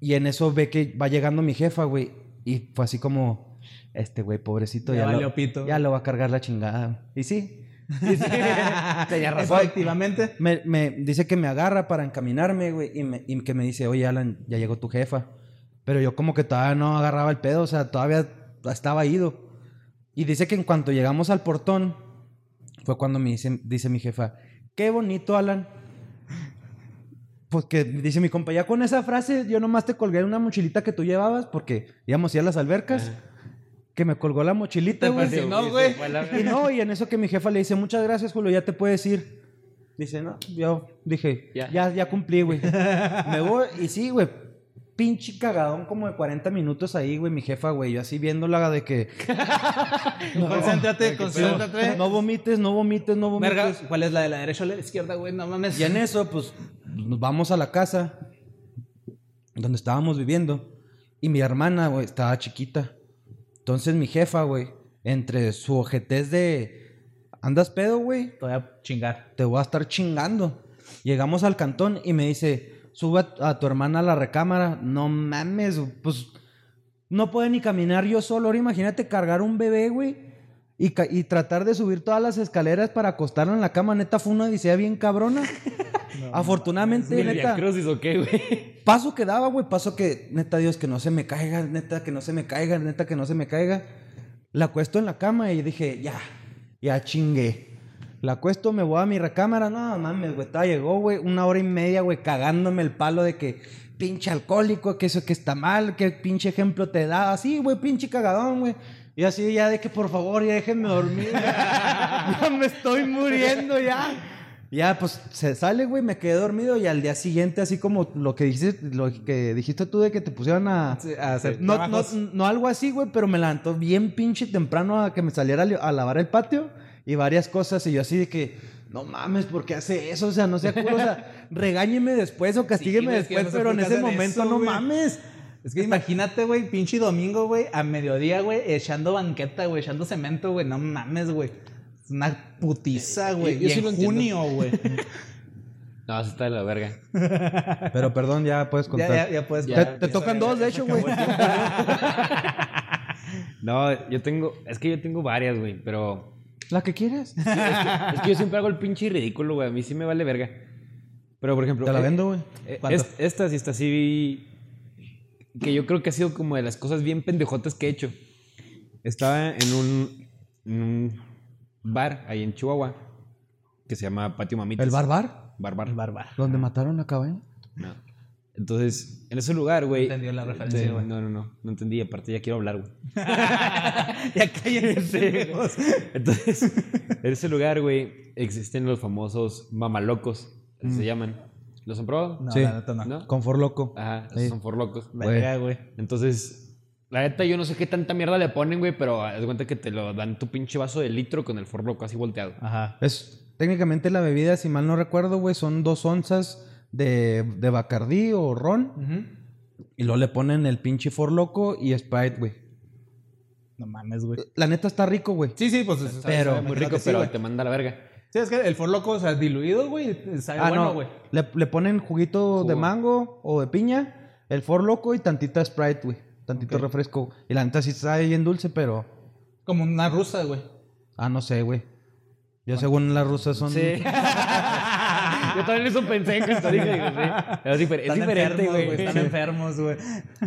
Y en eso ve que va llegando mi jefa, güey. Y fue así como, este güey, pobrecito, Ya ya, valió lo, pito. ya lo va a cargar la chingada. Y sí. Tenía razón. Efectivamente. Me, me dice que me agarra para encaminarme, güey. Y, me- y que me dice, oye, Alan, ya llegó tu jefa. Pero yo como que todavía no agarraba el pedo, o sea, todavía estaba ido. Y dice que en cuanto llegamos al portón, fue cuando me dice, dice mi jefa, qué bonito, Alan. Pues que dice mi compa, ya con esa frase yo nomás te colgué una mochilita que tú llevabas porque íbamos a ir a las albercas. Que me colgó la mochilita, güey. Y no, y en eso que mi jefa le dice, muchas gracias, Julio, ya te puedes ir. Dice, no, yo dije, Ya. ya, ya, cumplí, güey. Me voy, y sí, güey, pinche cagadón como de 40 minutos ahí, güey, mi jefa, güey, yo así viéndola de que... [laughs] Concéntrate, concéntrate. No vomites, no vomites, no vomites. ¿cuál es la de la derecha o la de la izquierda, güey? No mames. Y en eso, pues, nos vamos a la casa donde estábamos viviendo. Y mi hermana, güey, estaba chiquita. Entonces mi jefa, güey, entre su ojetez de... ¿Andas pedo, güey? Te voy a chingar. Te voy a estar chingando. Llegamos al cantón y me dice, sube a, tu hermana a la recámara. No mames, pues no puede ni caminar yo solo. Ahora imagínate cargar un bebé, güey. Y tratar de subir todas las escaleras para acostarlo en la cama. Neta, fue una odisea bien cabrona. [laughs] Afortunadamente, ¿El Via neta, Crucis o qué, güey? paso que daba, güey, paso que, neta, Dios, que no se me caiga, neta, que no se me caiga, neta, que no se me caiga. La acuesto en la cama y dije, ya, ya chingué. La acuesto, me voy a mi recámara, no mames, güey, llegó, güey, una hora y media, güey, cagándome el palo de que pinche alcohólico, que eso que está mal, que pinche ejemplo te da, así, güey, pinche cagadón, güey. Y así ya de que por favor ya déjenme dormir. ya [laughs] me estoy muriendo ya. Ya, pues se sale, güey, me quedé dormido y al día siguiente, así como lo que dijiste, lo que dijiste tú de que te pusieron a, Sí, a hacer no, no, no algo así, güey, pero me levantó bien pinche temprano a que me saliera a, lavar el patio y varias cosas. Y yo así de que, no mames, ¿por qué hace eso? O sea, no sea culo, o sea, [laughs] regáñeme después o castígueme después, no pero en ese momento eso, no güey. mames. Es que imagínate, güey, pinche domingo, güey, a mediodía, güey, echando banqueta, güey, echando cemento, güey. No mames, güey. Es una putiza, güey. yo Y sí en junio, güey. No, se está de la verga. Pero perdón, ya puedes contar. ya, ya puedes te, Ya, te tocan dos, de hecho, güey. No, yo tengo. Es que yo tengo varias, güey, pero. La que quieres. Es que yo siempre hago el pinche ridículo, güey. A mí sí me vale verga. Pero, por ejemplo. Te la eh, vendo, güey. eh, esta sí está así. Que yo creo que ha sido como de las cosas bien pendejotas que he hecho. Estaba en un, en un bar ahí en Chihuahua que se llama Patio Mamitas. ¿El barbar? Barbar. Barbar. Donde mataron a cabaña. No. Entonces, en ese lugar, güey. Entendió la referencia, Sí, güey. No, no, no. No entendí. Aparte, ya quiero hablar, güey. [laughs] ya cállense. Entonces, en ese lugar, güey, existen los famosos mamalocos, se llaman. ¿Los han probado? No, Sí. la neta no. ¿No? Confort loco. Ajá, Sí. son forlocos. Verga, güey. Entonces, la neta, yo no sé qué tanta mierda le ponen, güey, pero haz cuenta que te lo dan tu pinche vaso de litro con el forloco así volteado. Ajá. Es técnicamente la bebida, si mal no recuerdo, güey, son dos onzas de, de Bacardí o ron. Ujú. Y luego le ponen el pinche For Loco y Sprite, güey. No mames, güey. La neta está rico, güey. Sí, sí, pues. es- Pero- Muy rico, sí, pero te manda a la verga. Sí, es que el forloco, o sea, diluido, güey, sabe Ah, bueno, no. güey. Le, le ponen juguito de mango o de piña, el For Loco y tantita Sprite, güey. Tantito refresco. Y la neta sí sabe bien dulce, pero... Como una rusa, güey. Ah, no sé, güey. Yo según las rusas son... Sí. [laughs] Yo también eso pensé en Costa Rica. digo, sí. Es, difer- es Están diferente, enfermos, güey. Están enfermos, güey.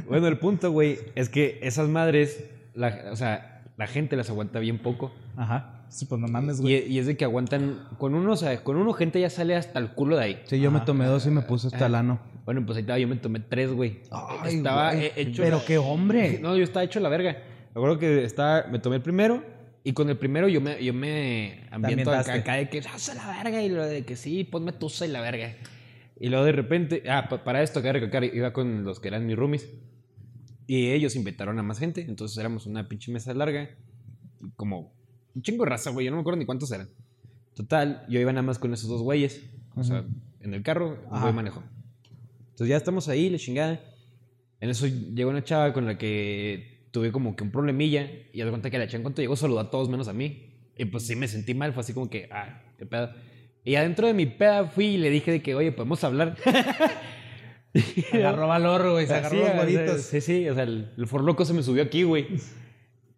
Bueno, el punto, güey, es que esas madres, la- o sea, la gente las aguanta bien poco. Ajá. Sí, pues no mames, Y, güey. y es de que aguantan, con uno, o sea, con uno gente ya sale hasta el culo de ahí. Sí, yo me tomé dos y me puse hasta el ano. Bueno, pues ahí estaba, yo me tomé tres, güey. Ay, estaba güey. hecho. Pero qué hombre. No, yo estaba hecho la verga. Me acuerdo que estaba, me tomé el primero y con el primero yo me, yo me ambiento acá, acá de que hace la verga y lo de que sí, ponme tusa y la verga. Y luego de repente, ah, pa- para esto, acá recalcar, iba con los que eran mis roomies y ellos invitaron a más gente. Entonces éramos una pinche mesa larga, como un chingo de raza, güey. Yo no me acuerdo ni cuántos eran. Total, yo iba nada más con esos dos güeyes. O sea, en el carro, un güey manejó. Entonces ya estamos ahí, la chingada. En eso llegó una chava con la que tuve como que un problemilla. Y de cuenta que la chava en cuanto llegó saludó a todos menos a mí. Y pues sí me sentí mal, fue así como que, ah, qué pedo. Y adentro de mi peda fui y le dije de que, oye, podemos hablar. [laughs] [laughs] Agarró valor, güey. Se agarró Sí, los huevitos. Sí, sí, o sea, el, el forloco se me subió aquí, güey.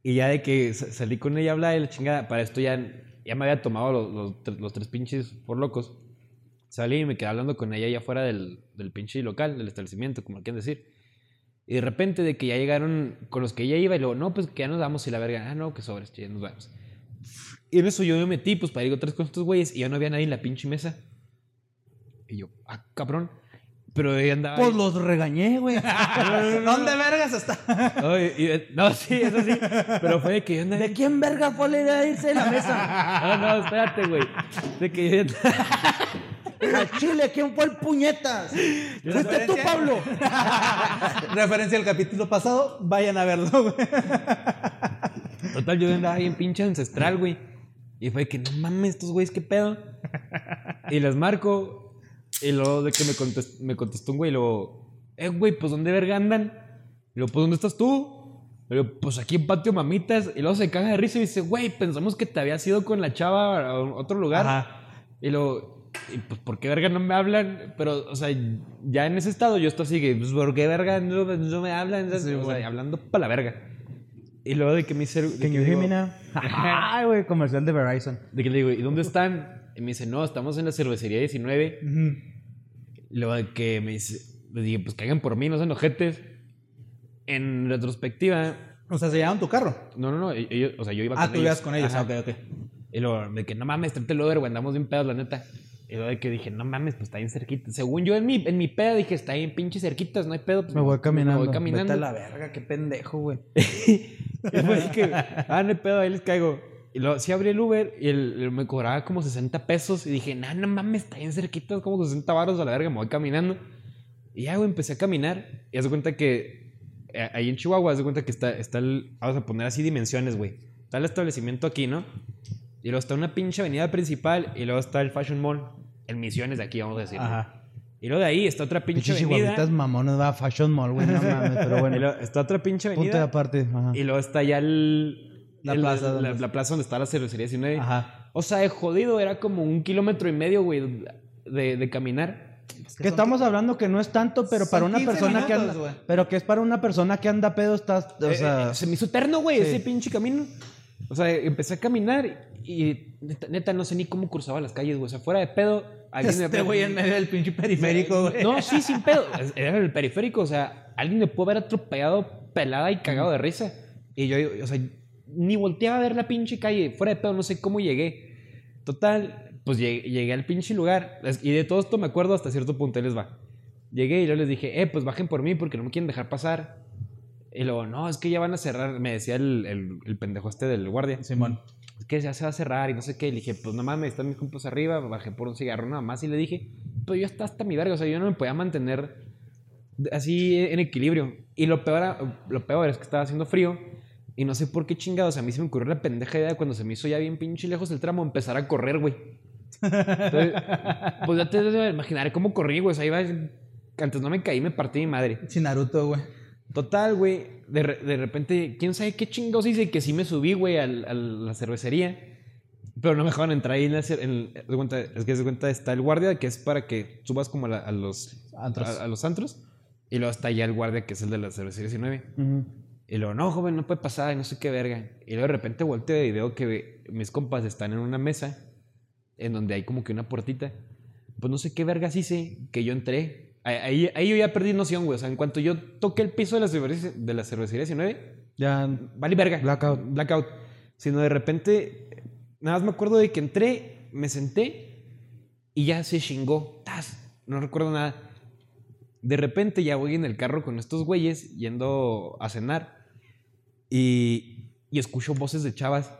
Y ya de que sa- salí con ella a hablar de la chingada, para esto ya, ya me había tomado los, los, los tres pinches forlocos. Salí y me quedé hablando con ella allá afuera del, del pinche local, del establecimiento, como quieren decir. Y de repente de que ya llegaron con los que ella iba y luego, no, pues que ya nos vamos y la verga, ah, no, que sobres, ya nos vamos. Y en eso yo me metí, pues para ir otra vez con estos güeyes y ya no había nadie en la pinche mesa. Y yo, ah, cabrón. Pero ella andaba. Pues ahí. los regañé, güey. [laughs] ¿Dónde vergas está? No, sí, eso sí. Pero fue de que yo andaba. ¿De quién verga fue la idea de irse de la mesa? [laughs] No, no, espérate, güey. De que yo andaba- [laughs] A Chile, ¿quién fue el puñetas? ¿Fuiste tú, Referencia- Pablo? [laughs] Referencia al capítulo pasado, vayan a verlo, güey. Total, yo andaba bien pinche ancestral, güey. Y fue que no mames, estos güeyes, qué pedo. Y les marco. Y luego de que me contestó, me contestó un güey, y luego, eh, güey, pues ¿dónde verga andan? Y luego, pues ¿dónde estás tú? Y luego, pues aquí en Patio Mamitas. Y luego se caga de risa y dice, güey, pensamos que te habías ido con la chava a otro lugar. Ajá. Y luego, y pues, ¿por qué verga no me hablan? Pero, o sea, ya en ese estado yo estoy así que, pues, ¿por qué verga no, no me hablan? Sí, o sea, hablando para la verga. Y luego de que me dice... de Can que digo-? [laughs] Ay, güey, comercial de Verizon. De que le digo, ¿y dónde están? Y me dice, no, estamos en la cervecería 19. Ujú. Y luego de que me dice, le dije, pues caigan por mí, no sean ojetes. En retrospectiva, O sea, se llevaron tu carro. no, no, no, ellos, o sea, yo iba Ah, con tú ibas con ellos. Ah, ok, ok. Y luego de que no mames, tráete el Uber, güey, andamos bien pedos, la neta. Y luego de que dije, no mames, pues está bien cerquita. Según yo en mi, en mi pedo dije, está bien pinche cerquitas, no hay pedo. Pues, Me voy caminando. Me voy caminando. Vete a la verga, qué pendejo, güey. [laughs] Y fue de que, ah, no hay pedo, ahí les caigo. Y luego sí abrí el Uber y el, el- me cobraba como 60 pesos. Y dije, no, no mames, está bien cerquita, como 60 baros a la verga, me voy caminando. Y ya, güey, empecé a caminar. Y haz de cuenta que eh, ahí en Chihuahua, haz de cuenta que está, está el. Vamos a poner así dimensiones, güey. Está el establecimiento aquí, ¿no? Y luego está una pinche avenida principal. Y luego está el Fashion Mall. En Misiones de aquí, vamos a decir. Ajá. Y luego de ahí está otra pinche Pinches avenida. mamones, va a Fashion Mall, güey, no mames, pero [laughs] Y bueno. luego está otra pinche Punto de avenida. aparte. Ajá. Y luego está ya el. La el- plaza La, donde- la plaza donde está la cervecería 19. Ajá. O sea, de jodido, era como un kilómetro y medio, güey, de, de caminar. Que estamos hablando que no es tanto, pero para una 15 persona que anda. Pero que es para una persona que anda pedo, estás. O Eh, sea. eh, se me hizo eterno, güey, sí. ese pinche camino. O sea, empecé a caminar y neta, neta, no sé ni cómo cruzaba las calles, güey. O sea, fuera de pedo, alguien Este güey en medio del pinche periférico, güey. No, sí, sin pedo. [laughs] Era en el periférico, o sea, alguien me pudo haber atropellado pelada y cagado de risa. Y yo, o sea, ni volteaba a ver la pinche calle. Fuera de pedo, no sé cómo llegué. Total, pues llegué, llegué al pinche lugar. Y de todo esto me acuerdo hasta cierto punto, ahí les va. Llegué y luego les dije, eh, pues bajen por mí porque no me quieren dejar pasar. Y luego, no, es que ya van a cerrar, me decía el, el, el pendejo este del guardia. Simón. Es que ya se va a cerrar y no sé qué. Y le dije, pues nada más me están mis compas arriba, bajé por un cigarro nada más y le dije, pues yo estaba hasta mi verga, o sea, yo no me podía mantener así en equilibrio. Y lo peor, lo peor es que estaba haciendo frío y no sé por qué chingados, a mí se me ocurrió la pendeja idea cuando se me hizo ya bien pinche lejos el tramo empezar a correr, güey. Entonces, [laughs] pues ya te debes imaginar cómo corrí, güey. O sea, iba, antes no me caí, me partí mi madre. Sin Naruto, güey. Total, güey. De, re- de repente, quién sabe qué chingados hice que sí me subí, güey, a la cervecería. Pero no me dejaban entrar ahí en la en- cuenta- es que se cuenta está el guardia, que es para que subas como a, la- a los Antros. A, a los antros. Y luego está ya el guardia, que es el de la cervecería 19. Y luego, no, joven, no puede pasar, y no sé qué verga. Y luego de repente volteo y veo que mis compas están en una mesa en donde hay como que una puertita. Pues no sé qué vergas hice que yo entré. Ahí, ahí, yo ya perdí noción, güey. O sea, en cuanto yo toqué el piso de la cervecería, de la cervecería 19, Ya. vale verga. Blackout. Blackout. Sino de repente, nada más me acuerdo de que entré, me senté y ya se chingó. ¡Tas! No recuerdo nada. De repente ya voy en el carro con estos güeyes yendo a cenar y, y escucho voces de chavas.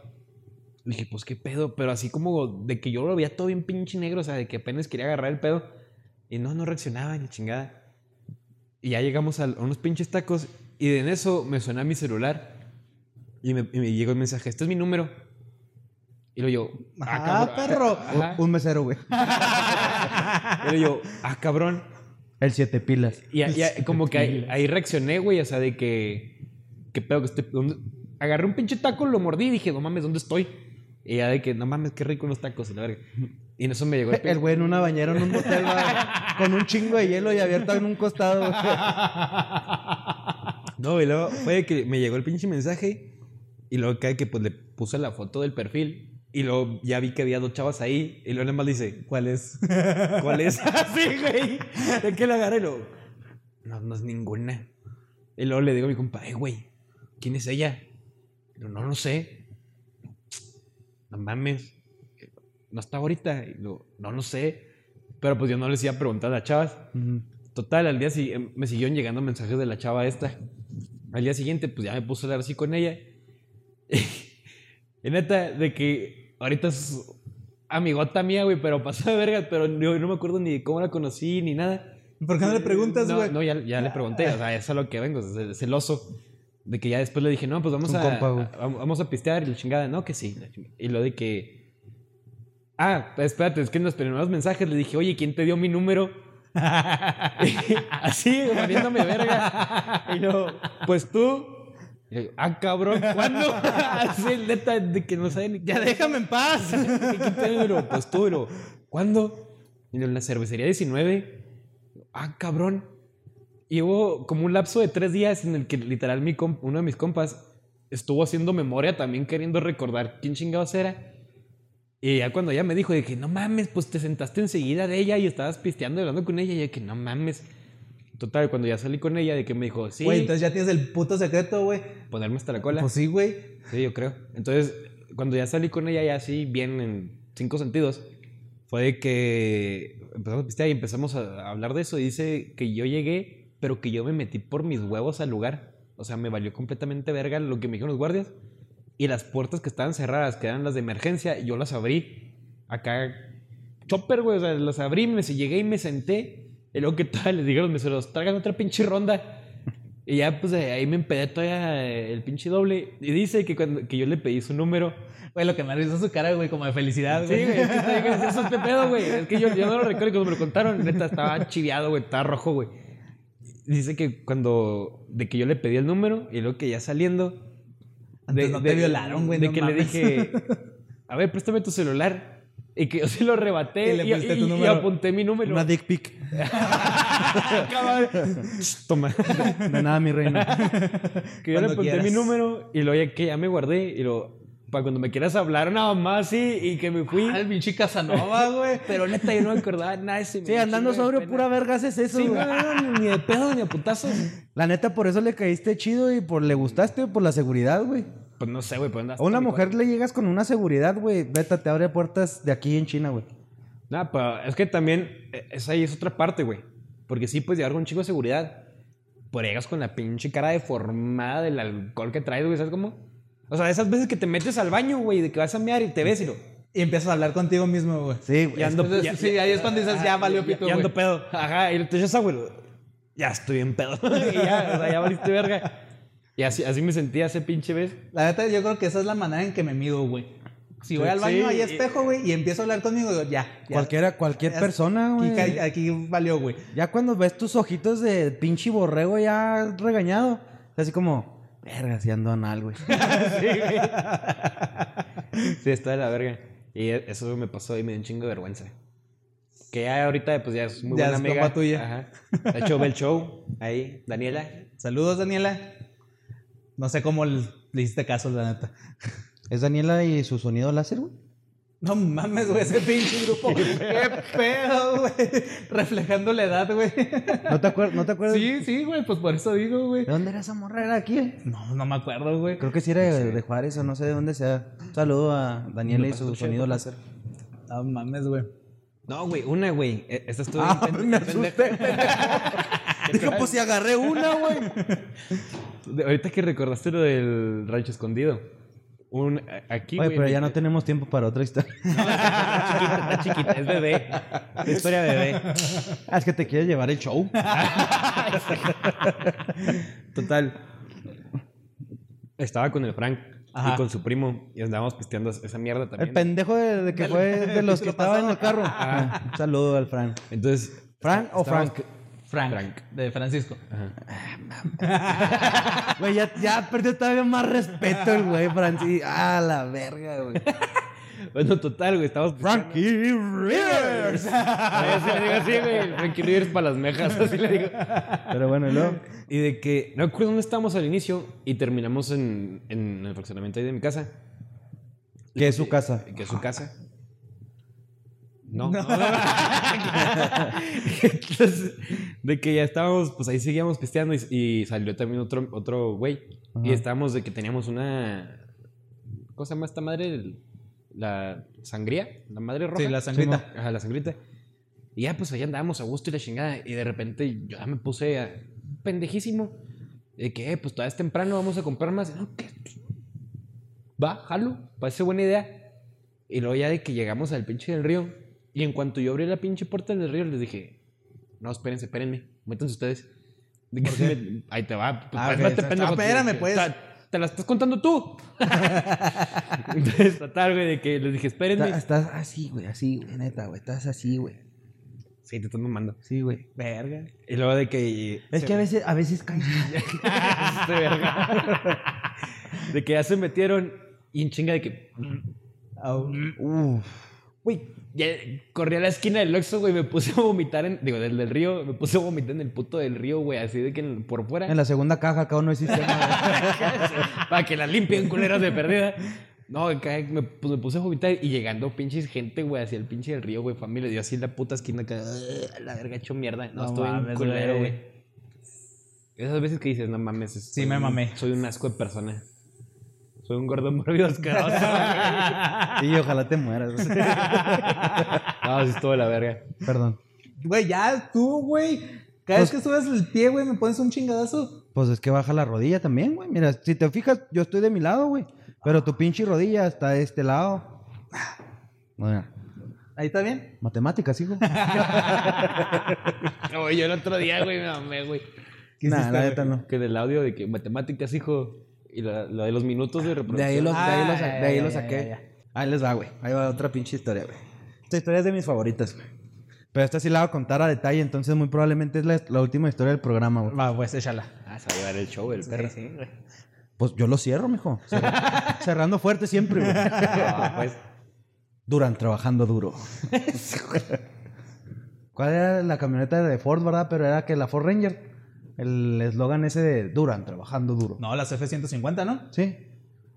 Le dije, pues qué pedo, pero así como de que yo lo veía todo bien pinche negro, o sea, de que apenas quería agarrar el pedo y no, no reaccionaba ni chingada. Y ya llegamos a unos pinches tacos y en eso me suena mi celular y me, y me llegó el mensaje, este es mi número. Y lo yo, Ah, cabrón". perro. [laughs] Ajá. Un mesero, güey. Y lo yo, ah, cabrón. El siete pilas. Y, y- como que ahí, ahí reaccioné, güey, o sea, de que, qué pedo que estoy, ¿dónde? agarré un pinche taco, lo mordí y dije, no mames, ¿dónde estoy? Y ya de que, no mames, qué rico los tacos, y la verga. Y en eso me llegó el, [laughs] El güey en una bañera en un motel, va, con un chingo de hielo y abierto en un costado. [laughs] No, y luego fue de que me llegó el pinche mensaje y luego cae que pues le puse la foto del perfil y luego ya vi que había dos chavas ahí y luego nada más dice, ¿Cuál es? ¿cuál es? [laughs] Así, güey. ¿De qué la agarré? Y luego, no, no es ninguna. Y luego le digo a mi compa, eh, güey, ¿quién es ella? Yo, no, no sé. No mames. No está ahorita. Y luego, no, no sé. Pero pues yo no les iba a preguntar a las chavas. Total, al día siguiente me siguieron llegando mensajes de la chava esta. Al día siguiente, pues ya me puse a hablar así con ella. [laughs] y neta, de que ahorita es amigota mía, güey, pero pasó de verga, pero yo no me acuerdo ni cómo la conocí ni nada. ¿Por qué no le preguntas, No, güey? no, ya, ya le pregunté, o sea, eso es a lo que vengo, es celoso. De que ya después le dije, no, pues vamos a, compa, a- vamos a pistear y la chingada, no, que sí. Y lo de que. Ah, espérate, es que en los primeros mensajes le dije, oye, ¿quién te dio mi número? [laughs] [laughs] Así, valiéndome verga. Y yo, pues tú. Y yo, ah, cabrón, ¿cuándo? [laughs] Así, neta, de que no sabe ni. Ya déjame en paz. ¿Quién te dio mi número? Pues tú, y lo, ¿cuándo? Y yo, en la cervecería 19. Ah, cabrón. Y hubo como un lapso de tres días en el que literal mi uno de mis compas estuvo haciendo memoria también queriendo recordar quién chingados era. Y ya cuando ella me dijo, dije, no mames, pues te sentaste enseguida de ella y estabas pisteando y hablando con ella. Y yo que no mames. Total, cuando ya salí con ella, de que me dijo, sí, Güey, entonces ya tienes el puto secreto, güey. ponerme hasta la cola. Pues sí, güey. Sí, yo creo. Entonces, cuando ya salí con ella, ya así, bien en cinco sentidos, fue de que empezamos a pistear y empezamos a hablar de eso. Y dice que yo llegué, pero que yo me metí por mis huevos al lugar. O sea, me valió completamente verga lo que me dijeron los guardias. Y las puertas que estaban cerradas, que eran las de emergencia, yo las abrí. Acá, chopper, güey, o sea, las abrí, me llegué y me senté. Y luego que tal, les dijeron, me se los traigan otra pinche ronda. Y ya, pues ahí me empedé todavía el pinche doble. Y dice que, cuando, que yo le pedí su número. Güey, lo que me hizo su cara, güey, como de felicidad, Sí, güey. güey, es que está bien este pedo, güey. Es que yo, yo no lo recuerdo cuando me lo contaron, neta, estaba chiviado, güey, estaba rojo, güey. Dice que cuando, de que yo le pedí el número y luego que ya saliendo. Antes no te violaron, güey, De no que mames. le dije, [laughs] a ver, préstame tu celular. Y que yo se lo rebaté Y le y, y- tu y número. apunté mi número. Una dick pic. [laughs] [laughs] Toma. De nada, mi reina. Que yo le Cuando apunté quieras. mi número y luego ya que ya me guardé y lo para cuando me quieras hablar nada más sí y que me fui. Ah, el pinche Casanova, güey. [laughs] Pero neta yo no me acordaba nada de ese. Sí, andando pena. pura verga haces eso, Sí, güey. no, ni de pedo ni de putazos. La neta, por eso le caíste chido y por le gustaste por la seguridad, güey. Pues no sé, güey, pues andas A una mujer le llegas con una seguridad, güey. Vete, te abre puertas de aquí en China, güey. No, pero es que también eh, esa ahí es otra parte, güey. Porque sí, puedes llevar con un chico de seguridad. Pero llegas con la pinche cara deformada del alcohol que traes, güey, ¿sabes cómo? O sea, esas veces que te metes al baño, güey, de que vas a mear y te ves y lo... Y empiezas a hablar contigo mismo, güey. Sí, güey. Ya ando, Entonces, ya- sí, ahí es cuando dices, ya valió pito, ya güey. ando pedo. Ajá, y te echas agua y lo- Ya estoy en pedo. [laughs] y ya, o sea, ya valiste verga. [laughs] Y así, así me sentía ese pinche vez. La neta, yo creo que esa es la manera en que me mido, güey. Si voy Sí, al baño, sí, hay espejo, güey, y empiezo a hablar conmigo, digo, ya. ya. Cualquiera, cualquier Ya- persona, Aquí, güey. cae- aquí valió, güey. Ya cuando ves tus ojitos de pinche borrego ya regañado, es así como, verga, si ando anal, güey. [laughs] [laughs] Sí, está de la verga. Y e- eso me pasó y me dio un chingo de vergüenza. Que ya ahorita, pues ya es muy Ya buena es amiga. tuya. Ajá. De hecho, ve el show. Ahí, Daniela. Saludos, Daniela. No sé cómo le le hiciste caso, la neta. ¿Es Daniela y su sonido láser, güey? No mames, güey, ese pinche grupo. [laughs] Qué pedo, güey. Reflejando la edad, güey. ¿No te, acuer- ¿No te acuerdas? Sí, sí, güey, pues por eso digo, güey. ¿De dónde era esa morra? ¿Era aquí? eh? No, no me acuerdo, güey. Creo que sí era de, de Juárez o no sé de dónde sea. Un saludo a Daniela y su sonido láser. No mames, güey. No, güey, una, güey. E- Esta estuvo Ah, bien me asusté, [laughs] Dije, pues si agarré una, güey. Ahorita que recordaste lo del rancho escondido. Un, a- aquí, Oye, pero ya no tenemos tiempo para otra historia. [laughs] Está chiquita, está chiquita, es bebé. [laughs] Es historia bebé. Ah, es que te quieres llevar el show. [laughs] Total. Estaba con el Frank Ajá. y con su primo y andábamos pisteando esa mierda también. El pendejo de, de que fue de los que Lo estaba en el carro. Ah, un saludo al Frank. Entonces. ¿Frank o Frank? Frank, Frank. De Francisco. [laughs] Güey, ya, ya perdió todavía más respeto el güey, Francis. Ah, la verga, güey. [laughs] Bueno, total, güey. Pisteando. Frankie Rivers. Así le digo así, güey. Frankie Rivers para las mejas, así le digo. Pero bueno, luego. Y de que, no recuerdo dónde estábamos al inicio y terminamos en, en el fraccionamiento ahí de mi casa. ¿Qué es su casa? Que es su casa. No. [laughs] Entonces, de que ya estábamos, pues ahí seguíamos pisteando y, y salió también otro, otro güey. Y estábamos de que teníamos una. ¿Cómo se llama esta madre? La sangría, la madre roja. Sí, la sangrita. Ajá, la sangrita. Y ya, pues allá andábamos a gusto y la chingada. Y de repente yo ya me puse a- pendejísimo. De que, eh, pues todavía es temprano, vamos a comprar más. No, ¿qué? Va, jalo, parece buena idea. Y luego ya de que llegamos al pinche del río. Y en cuanto yo abrí la pinche puerta del río, les dije, no, espérense, espérenme, métanse ustedes. Me- [laughs] ahí te va. Pues, Ah, Ah, espérame, te- pues. Te, te la estás contando tú. [laughs] Entonces, total, güey, de que les dije, espérenme. Está- Estás así, güey, así, güey, neta, güey. Estás así, güey. Sí, te estás mamando. Sí, güey. Verga. Y luego de que... Es que a veces, a veces [laughs] cae. de verga. de que ya se metieron y en chinga de que... Güey, corrí a la esquina del Oxxo, güey, me puse a vomitar en... Digo, del, del río, me puse a vomitar en el puto del río, güey, así de que en- por fuera. En la segunda caja acá no hay sistema. [laughs] Para que la limpien, culeras de perdida. No, acá me, pues me puse a vomitar y llegando pinches gente, güey, hacia el pinche del río, güey, familia. Yo así en la puta esquina acá, "Ugh, la verga hecho mierda. No, No estoy un culero, güey. Esas veces que dices, no mames. es- Sí, me mamé. Soy un asco de persona. Soy un gordo morbido asqueroso. [laughs] Sí, ojalá te mueras. [laughs] no, sí estuvo de la verga. Perdón. Güey, ya tú, güey. Cada vez que subes el pie, güey, me pones un chingadazo. Pues es que baja la rodilla también, güey. Mira, si te fijas, yo estoy de mi lado, güey. Pero tu pinche rodilla está de este lado. Bueno, Ahí está bien. matemáticas, hijo. [laughs] Oye, yo el otro día, güey, me mamé, güey. ¿Qué Nah, la neta no. Que del audio de que matemáticas, hijo. Y la, la de los minutos de reproducción. De ahí, los, de ahí, lo, Ah, de ahí lo ya, saqué. ya, ya. Ahí les va, güey. Ahí va otra pinche historia, güey. Esta historia es de mis favoritas, güey. Pero esta sí la voy a contar a detalle, entonces muy probablemente es la, la última historia del programa, güey. Va, pues échala. Ah, se va a llevar el show, el perro. Sí, güey. Pues yo lo cierro, mijo. Cerra- [laughs] Cerrando fuerte siempre, güey. Ah, pues. Duran trabajando duro. [laughs] ¿Cuál era la camioneta de Ford, verdad? Pero era que la Ford Ranger. El eslogan ese de Duran trabajando duro. No, las F-150, ¿no? Sí.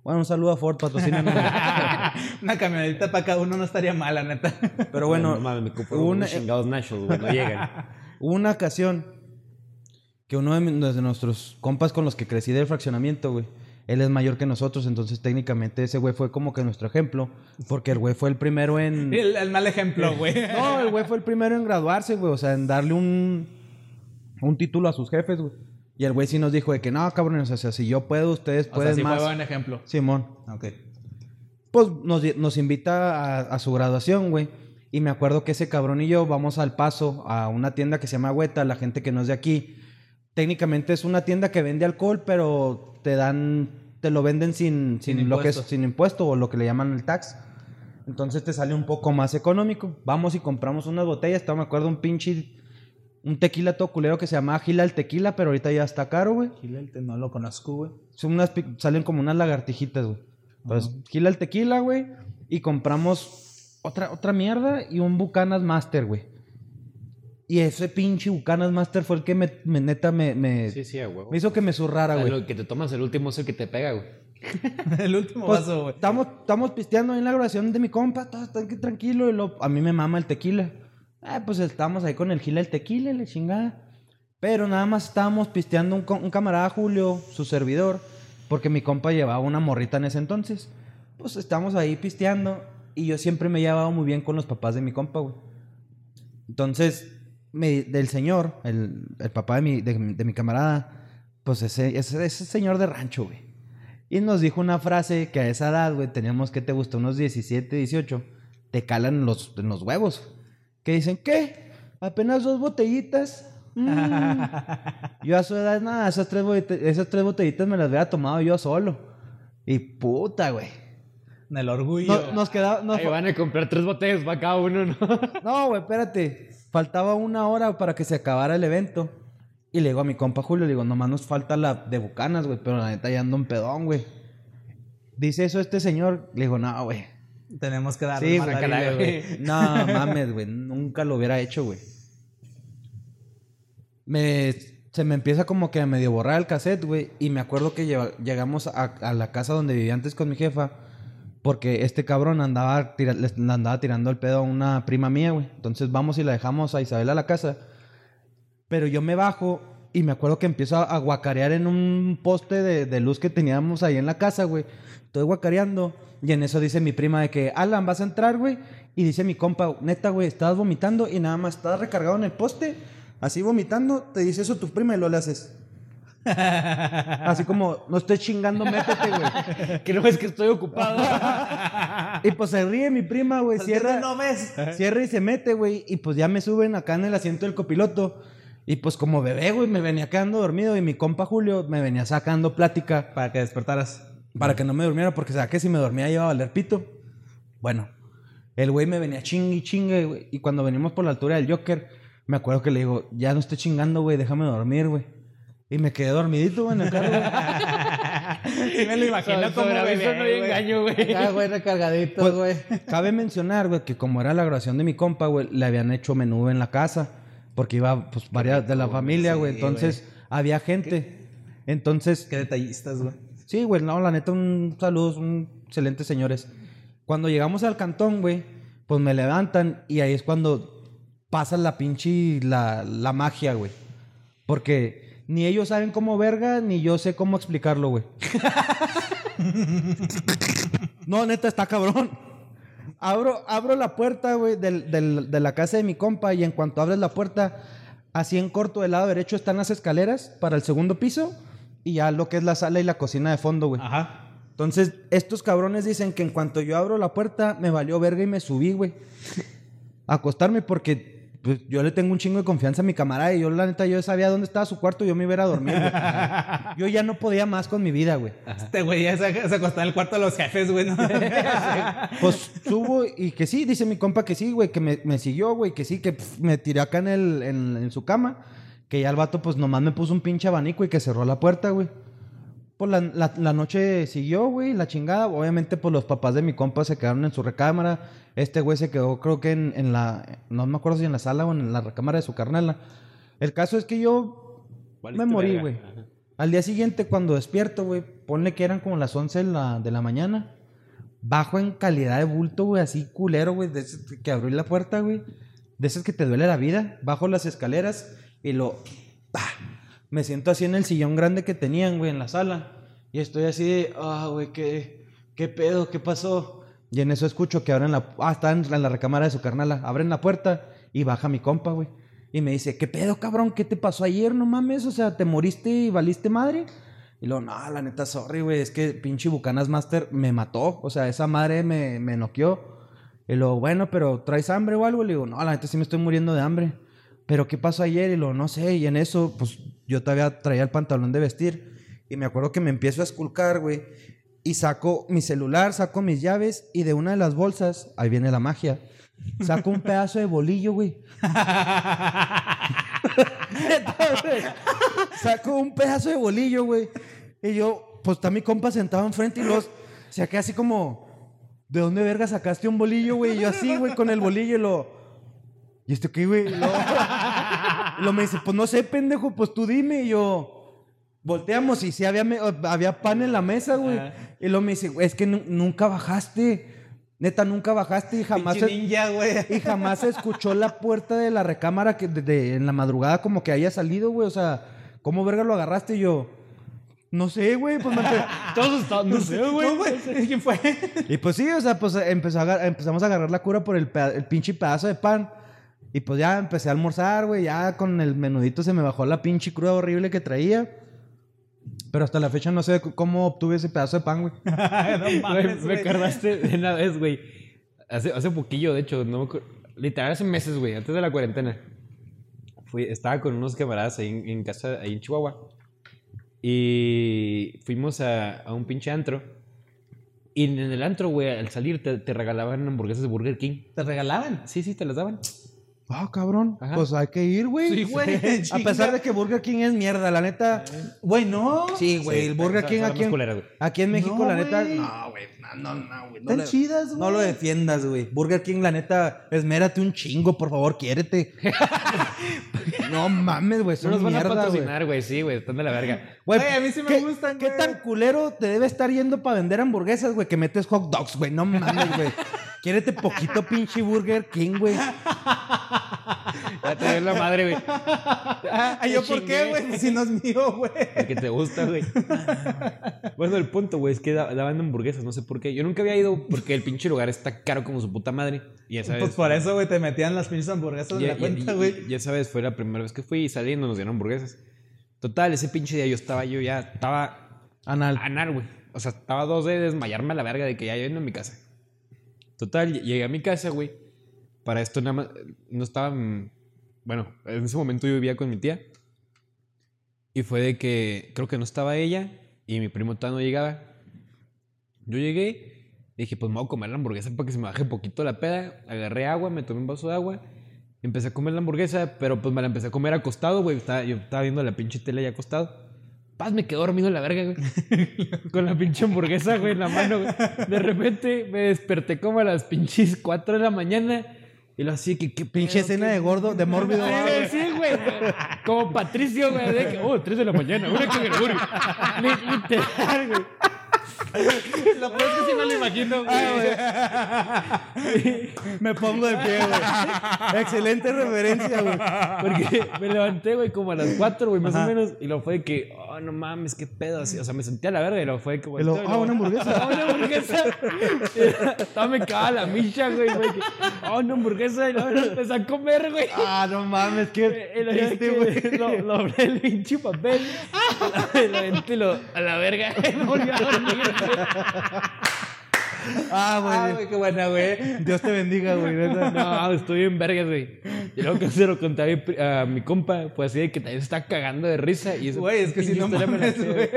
Bueno, un saludo a Ford, patrocínanos. [laughs] Una camionetita para cada uno no estaría mal, la neta. Pero bueno, no mames, me una, chingados nachos, güey, no llegan. hubo [laughs] una ocasión que uno de, de nuestros compas con los que crecí del fraccionamiento, güey, él es mayor que nosotros, entonces técnicamente ese güey fue como que nuestro ejemplo, porque el güey fue el primero en... [laughs] El, el mal ejemplo, güey. No, el güey fue el primero en graduarse, güey. O sea, en darle un, un título a sus jefes, güey. Y el güey sí nos dijo de que no, cabrones, o sea, si yo puedo, ustedes O sea, pueden sí más. fue buen ejemplo. Simón. Ok. Pues nos, nos invita a, a su graduación, güey. Y me acuerdo que ese cabrón y yo vamos al paso a una tienda que se llama Hueta, la gente que no es de aquí. Técnicamente es una tienda que vende alcohol, pero te dan, te lo venden sin, sin, Sin lo que es, impuesto. sin impuesto o lo que le llaman el tax. Entonces te sale un poco más económico. Vamos y compramos unas botellas. Todavía me acuerdo un pinche, un tequila todo culero que se llama Gila el tequila, pero ahorita ya está caro, güey. Gilel, no lo conozco, güey. Son unas, salen como unas lagartijitas, güey. Pues gila el tequila, güey. Y compramos otra, otra mierda y un Bucanas Master, güey. Y ese pinche Bucanas Master fue el que me, me- neta me, me, Sí, sí, me hizo que me zurrara, güey. lo que te tomas el último es el que te pega, güey. [laughs] el último Pues, vaso, güey. estamos, estamos pisteando ahí en la grabación de mi compa, todo está tranquilo. Y lo- a mí me mama el tequila. Ah, pues estamos ahí con el gila el tequila, chingada. Pero nada más estábamos pisteando un, un camarada Julio, su servidor, porque mi compa llevaba una morrita en ese entonces. Pues estamos ahí pisteando y yo siempre me he llevado muy bien con los papás de mi compa, güey. Entonces, del señor, el, papá de mi, camarada, pues ese, ese, señor de rancho, güey. Y nos dijo una frase que a esa edad, güey, teníamos que te gusta, unos 17, 18, te calan los huevos. Que dicen, ¿qué? Apenas dos botellitas. [laughs] Mm. yo a su edad, nada, esas tres, esas tres botellitas me las hubiera tomado yo solo. Y puta, güey. En el orgullo. No- nos quedaba. nos Ahí van a comprar tres botellas para cada uno, ¿no? [laughs] no, güey, espérate. Faltaba una hora para que se acabara el evento. Y le digo a mi compa Julio, le digo, nomás nos falta la de Bucanas, güey, pero la neta ya ando un pedón, güey. Dice eso este señor. Le digo, no, güey. Tenemos que darle Sí, más güey. [laughs] No, mames, güey. Nunca lo hubiera hecho, güey. Me, se me empieza como que a medio borrar el cassette, güey. Y me acuerdo que lleva- llegamos a, a la casa donde vivía antes con mi jefa. Porque este cabrón andaba, tira- le andaba tirando el pedo a una prima mía, güey. Entonces vamos y la dejamos a Isabel a la casa. Pero yo me bajo y me acuerdo que empiezo a, guacarear en un poste de, de luz que teníamos ahí en la casa, güey. Estoy guacareando y en eso dice mi prima de que, Alan, ¿vas a entrar, güey? Y dice mi compa, neta, güey, estabas vomitando y nada más estabas recargado en el poste, así vomitando, te dice eso tu prima y lo le haces. [laughs] Así como, no estés chingando, métete, güey. [laughs] que no es que estoy ocupado. [laughs] Y pues se ríe mi prima, güey, cierra. No ves. Cierra y se mete, güey. Y pues ya me suben acá en el asiento del copiloto. Y pues como bebé, güey, me venía quedando dormido. Y mi compa Julio me venía sacando plática Para que despertaras. para que no me durmiera. Porque sabía que si me dormía iba a valer pito. Bueno, el güey me venía chingue y chingue, güey. Y cuando venimos por la altura del Joker, me acuerdo que le digo, ya no estoy chingando, güey, déjame dormir, güey. Y me quedé dormidito, güey, en el carro. güey. Sí me lo imagino Sobre- como bebé, no hay güey. engaño, güey. Ah, güey, recargadito, Pues, güey. Cabe mencionar, güey, que como era la grabación de mi compa, güey, le habían hecho menú en la casa. Porque iba, pues, varias de la familia, güey. sí, Entonces, había gente. Entonces, Qué detallistas, güey. sí, güey, no, la neta, un saludo, son excelentes señores. Cuando llegamos al cantón, güey, pues me levantan y ahí es cuando pasa la pinche, la, la magia, güey. Porque ni ellos saben cómo verga, ni yo sé cómo explicarlo, güey. [laughs] No, neta, está cabrón. Abro, abro la puerta, güey, del- del- de la casa de mi compa y en cuanto abres la puerta, así en corto del lado derecho están las escaleras para el segundo piso y ya lo que es la sala y la cocina de fondo, güey. Ajá. Entonces, estos cabrones dicen que en cuanto yo abro la puerta, me valió verga y me subí, güey. [laughs] A acostarme porque pues, yo le tengo un chingo de confianza a mi camarada y yo, la neta, yo sabía dónde estaba su cuarto y yo me iba a ir a dormir, güey. [laughs] Yo ya no podía más con mi vida, güey. Este güey ya se, se acostó en el cuarto de los jefes, güey. ¿no? [laughs] Pues subo y que sí, dice mi compa que sí, güey, que me, me siguió, güey, que sí, que me tiré acá en, el, en, en su cama. Que ya el vato, pues nomás me puso un pinche abanico y que cerró la puerta, güey. Pues la, la- la noche siguió, güey, la chingada. Obviamente, pues los papás de mi compa se quedaron en su recámara. Este güey se quedó, creo que en, en la. No me acuerdo si en la sala o en la recámara de su carnala. El caso es que yo me morí, güey. Al día siguiente, cuando despierto, güey, ponle que eran como las 11 de la, de la mañana. Bajo en calidad de bulto, güey, así culero, güey, de ese que abrí la puerta, güey. De esas que te duele la vida. Bajo las escaleras y lo. ¡pah! Me siento así en el sillón grande que tenían, güey, en la sala. Y estoy así de, ah, güey, ¿qué, ¿qué pedo? ¿Qué pasó? Y en eso escucho que abren la. Ah, está en la recámara de su carnala. Abren la puerta y baja mi compa, güey. Y me dice, ¿qué pedo, cabrón? ¿Qué te pasó ayer? No mames, o sea, ¿te moriste y valiste madre? Y luego, no, la neta, sorry, güey, es que pinche Bucanas Master me mató. O sea, esa madre me, me noqueó. Y luego, bueno, pero ¿traes hambre o algo? Le digo, no, la neta sí me estoy muriendo de hambre. ¿Pero qué pasó ayer? Y luego, no sé. Y en eso, pues yo todavía traía el pantalón de vestir. Y me acuerdo que me empiezo a esculcar, güey. Y saco mi celular, saco mis llaves. Y de una de las bolsas, ahí viene la magia. Saco un pedazo de bolillo, güey. [laughs] Entonces, saco un pedazo de bolillo, güey. Y yo, pues está mi compa sentado enfrente y los saqué así como, ¿de dónde verga sacaste un bolillo, güey? Y yo así, güey, con el bolillo y lo, ¿y esto qué, güey? Lo, me dice, pues no sé, pendejo, pues tú dime. Y yo, volteamos y sí había, había pan en la mesa, güey. Y luego me dice, es que nu- nunca bajaste. Neta, nunca bajaste y jamás... Pinche ninja, güey. [laughs] Y jamás se escuchó la puerta de la recámara que de- de- en la madrugada como que haya salido, güey. O sea, ¿cómo verga lo agarraste? Y yo, no sé, güey. Pues [laughs] Todos estaban, no sé, güey. No. ¿Quién fue? Y pues sí, o sea, pues empezó a agar- empezamos a agarrar la cura por el pinche pedazo de pan. Y pues ya empecé a almorzar, güey. Ya con el menudito se me bajó la pinche cruda horrible que traía. Pero hasta la fecha no sé cómo obtuve ese pedazo de pan, güey. [laughs] no mames, me acordaste de una vez, güey. Hace, hace poquillo, de hecho, no me literal hace meses, güey, antes de la cuarentena. Fui, estaba con unos camaradas ahí en, en casa, ahí en Chihuahua. Y fuimos a, a un pinche antro. Y en el antro, güey, al salir te, te regalaban hamburguesas de Burger King. ¿Te regalaban? Sí, sí, te las daban. Ah, cabrón. Ajá. Pues hay que ir, güey. Sí, güey, [laughs] A pesar de que Burger King es mierda, la neta. Güey, no. Sí, güey. Sí, el Burger King aquí en, aquí en México, No, la neta. No, güey. No, no, no, güey. No, Están le- chidas, güey. no lo defiendas, güey. Burger King, la neta, esmérate un chingo, por favor, quiérete. [laughs] no mames, güey. No Son nos van a mierda, güey. patrocinar, güey, sí, güey, están de la verga. Güey, a mí sí me ¿qué- gustan, ¿Qué tan culero te debe estar yendo para vender hamburguesas, güey? Que metes hot dogs, güey. No mames, güey. [laughs] Quiérete poquito, pinche Burger King, güey. Ya te dio la madre, güey. Ay, ¿yo por qué, güey? Si no es mío, güey. El que te gusta, güey. bueno, el punto, güey, es que da- daban hamburguesas, no sé por qué. Yo nunca había ido porque el pinche lugar está caro como su puta madre. Y ya sabes. Pues por eso, güey, te metían las pinches hamburguesas en la ya- cuenta, güey. ya sabes, fue la primera vez que fui y saliendo nos dieron hamburguesas. Total, ese pinche día yo estaba, yo ya estaba Anal. anar, güey. O sea, estaba dos de desmayarme a la verga de que ya yendo a mi casa. Total, ll- llegué a mi casa, güey. Para esto nada más, no estaba, mm, bueno, en ese momento yo vivía con mi tía. Y fue de que creo que no estaba ella y mi primo todavía no llegaba. Yo llegué, dije, pues me voy a comer la hamburguesa para que se me baje poquito la peda. Agarré agua, me tomé un vaso de agua. Empecé a comer la hamburguesa, pero pues me la empecé a comer acostado, güey. Yo estaba viendo la pinche tele ya acostado. Paz, me quedé dormido en la verga, güey. [laughs] Con la pinche hamburguesa, güey, en la mano, güey. De repente me desperté como a las pinches 4 de la mañana. Y lo así que, qué Pinche pedo, escena qué- de gordo, de mórbido. Sí, güey, sí, güey. Como Patricio, güey. De que, oh, 3 de la mañana, una que me Li- Literal, güey. Lo peor es que sí me lo imagino, güey. Me pongo de pie, güey. Excelente referencia, güey. Porque me levanté, güey, como a las 4, güey, más Ajá. o menos. Y lo fue de que, oh, no mames, qué pedo. Así, o sea, me sentía a la verga y lo fue como. Y luego, ah, una hamburguesa. Ah, una hamburguesa. [laughs] Estaba me cagaba la micha, güey. güey que, oh, una hamburguesa. Y lo empecé a comer, güey. Ah, no mames, qué Y lo, triste, güey. lo, lo abrí el pinche papel. [laughs] Lo, lo- a la verga. [laughs] Me volví a dormir, güey. Ah, Ah, güey. güey, qué buena, güey. Dios te bendiga, güey. [laughs] No, estoy en vergas, güey. Y luego que se lo conté a mi, pri- a mi compa, pues así de que también se está cagando de risa. Y Güey, es que si no historia me la mames, sé, güey.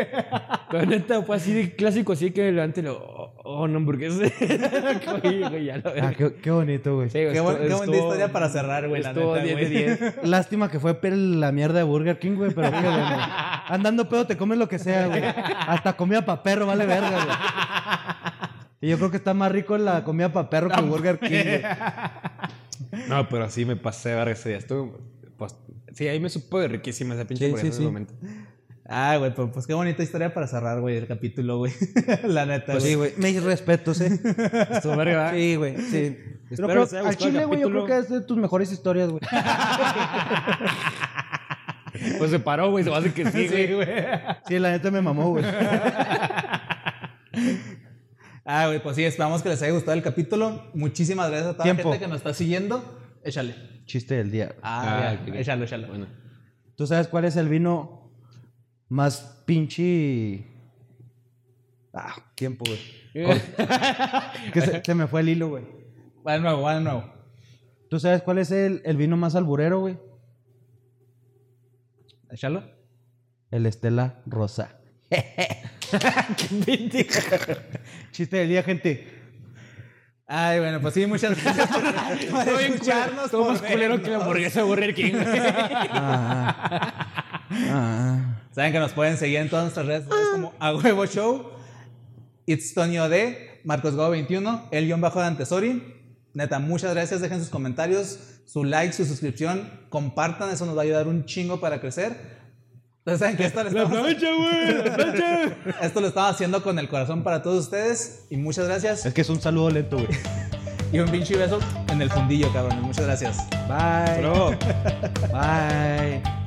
Pero neta, fue así de clásico, así que y lo, oh, oh, no. [laughs] Güey, güey, lo Ah, qué, qué bonito, güey. Sí, güey, Qué, qué buena estuvo- historia para cerrar, güey, la neta, 10 de güey. 10. Lástima que fue la mierda de Burger King, güey, pero bueno. [laughs] Andando pedo te comes lo que sea, güey. Hasta comida pa' perro vale verga, güey. Y yo creo que está más rico la comida pa' perro que Burger King, güey. [laughs] No, pero sí me pasé verga ese día. Estuvo, pues, sí, ahí me supo de riquísima esa pinche Sí, sí, en ese sí. momento. Ah, güey, pues, pues qué bonita historia para cerrar, güey, el capítulo, güey. [laughs] la neta, Pues sí, güey. Mis respetos, eh. Estuvo verga, ¿verdad? Sí, güey. Sí. Espero Pero haya al chile, güey, yo creo que es de tus mejores historias, güey. [laughs] Pues se paró, güey, se va a hacer que sí, güey. Sí, güey. Sí, la neta me mamó, güey. Ah, güey, pues sí, esperamos que les haya gustado el capítulo. Muchísimas gracias a toda Tiempo. la gente que nos está siguiendo. Échale. chiste del día. Ah, Ah, ya, échalo, échalo. Bueno. ¿Tú sabes cuál es el vino más pinche... Ah, tiempo, güey. [laughs] que se, se me fue el hilo, güey. Va de nuevo, va de nuevo. ¿Tú sabes cuál es el, el vino más alburero, güey? Échalo. El Estela Rosa. [laughs] [laughs] Chiste del día, gente. Ay, bueno, pues sí, muchas gracias por, [laughs] por escucharnos. Todo más culero que la hamburguesa Burger King. Ah, [laughs] ah. Saben que nos pueden seguir en todas nuestras redes sociales como A Huevo Show, It's Tonio D, Marcos Go 21, el guion bajo de Antesori. Neta, muchas gracias. Dejen sus comentarios, su like, su suscripción. Compartan, eso nos va a ayudar un chingo para crecer. Entonces, saben que esto lo, [laughs] estamos, güey! ¡La [laughs] plancha! esto lo estamos haciendo con el corazón para todos ustedes. Y muchas gracias. Es que es un saludo lento, güey. [laughs] Y un pinche beso en el fundillo, cabrones. Muchas gracias. Bye. Bye.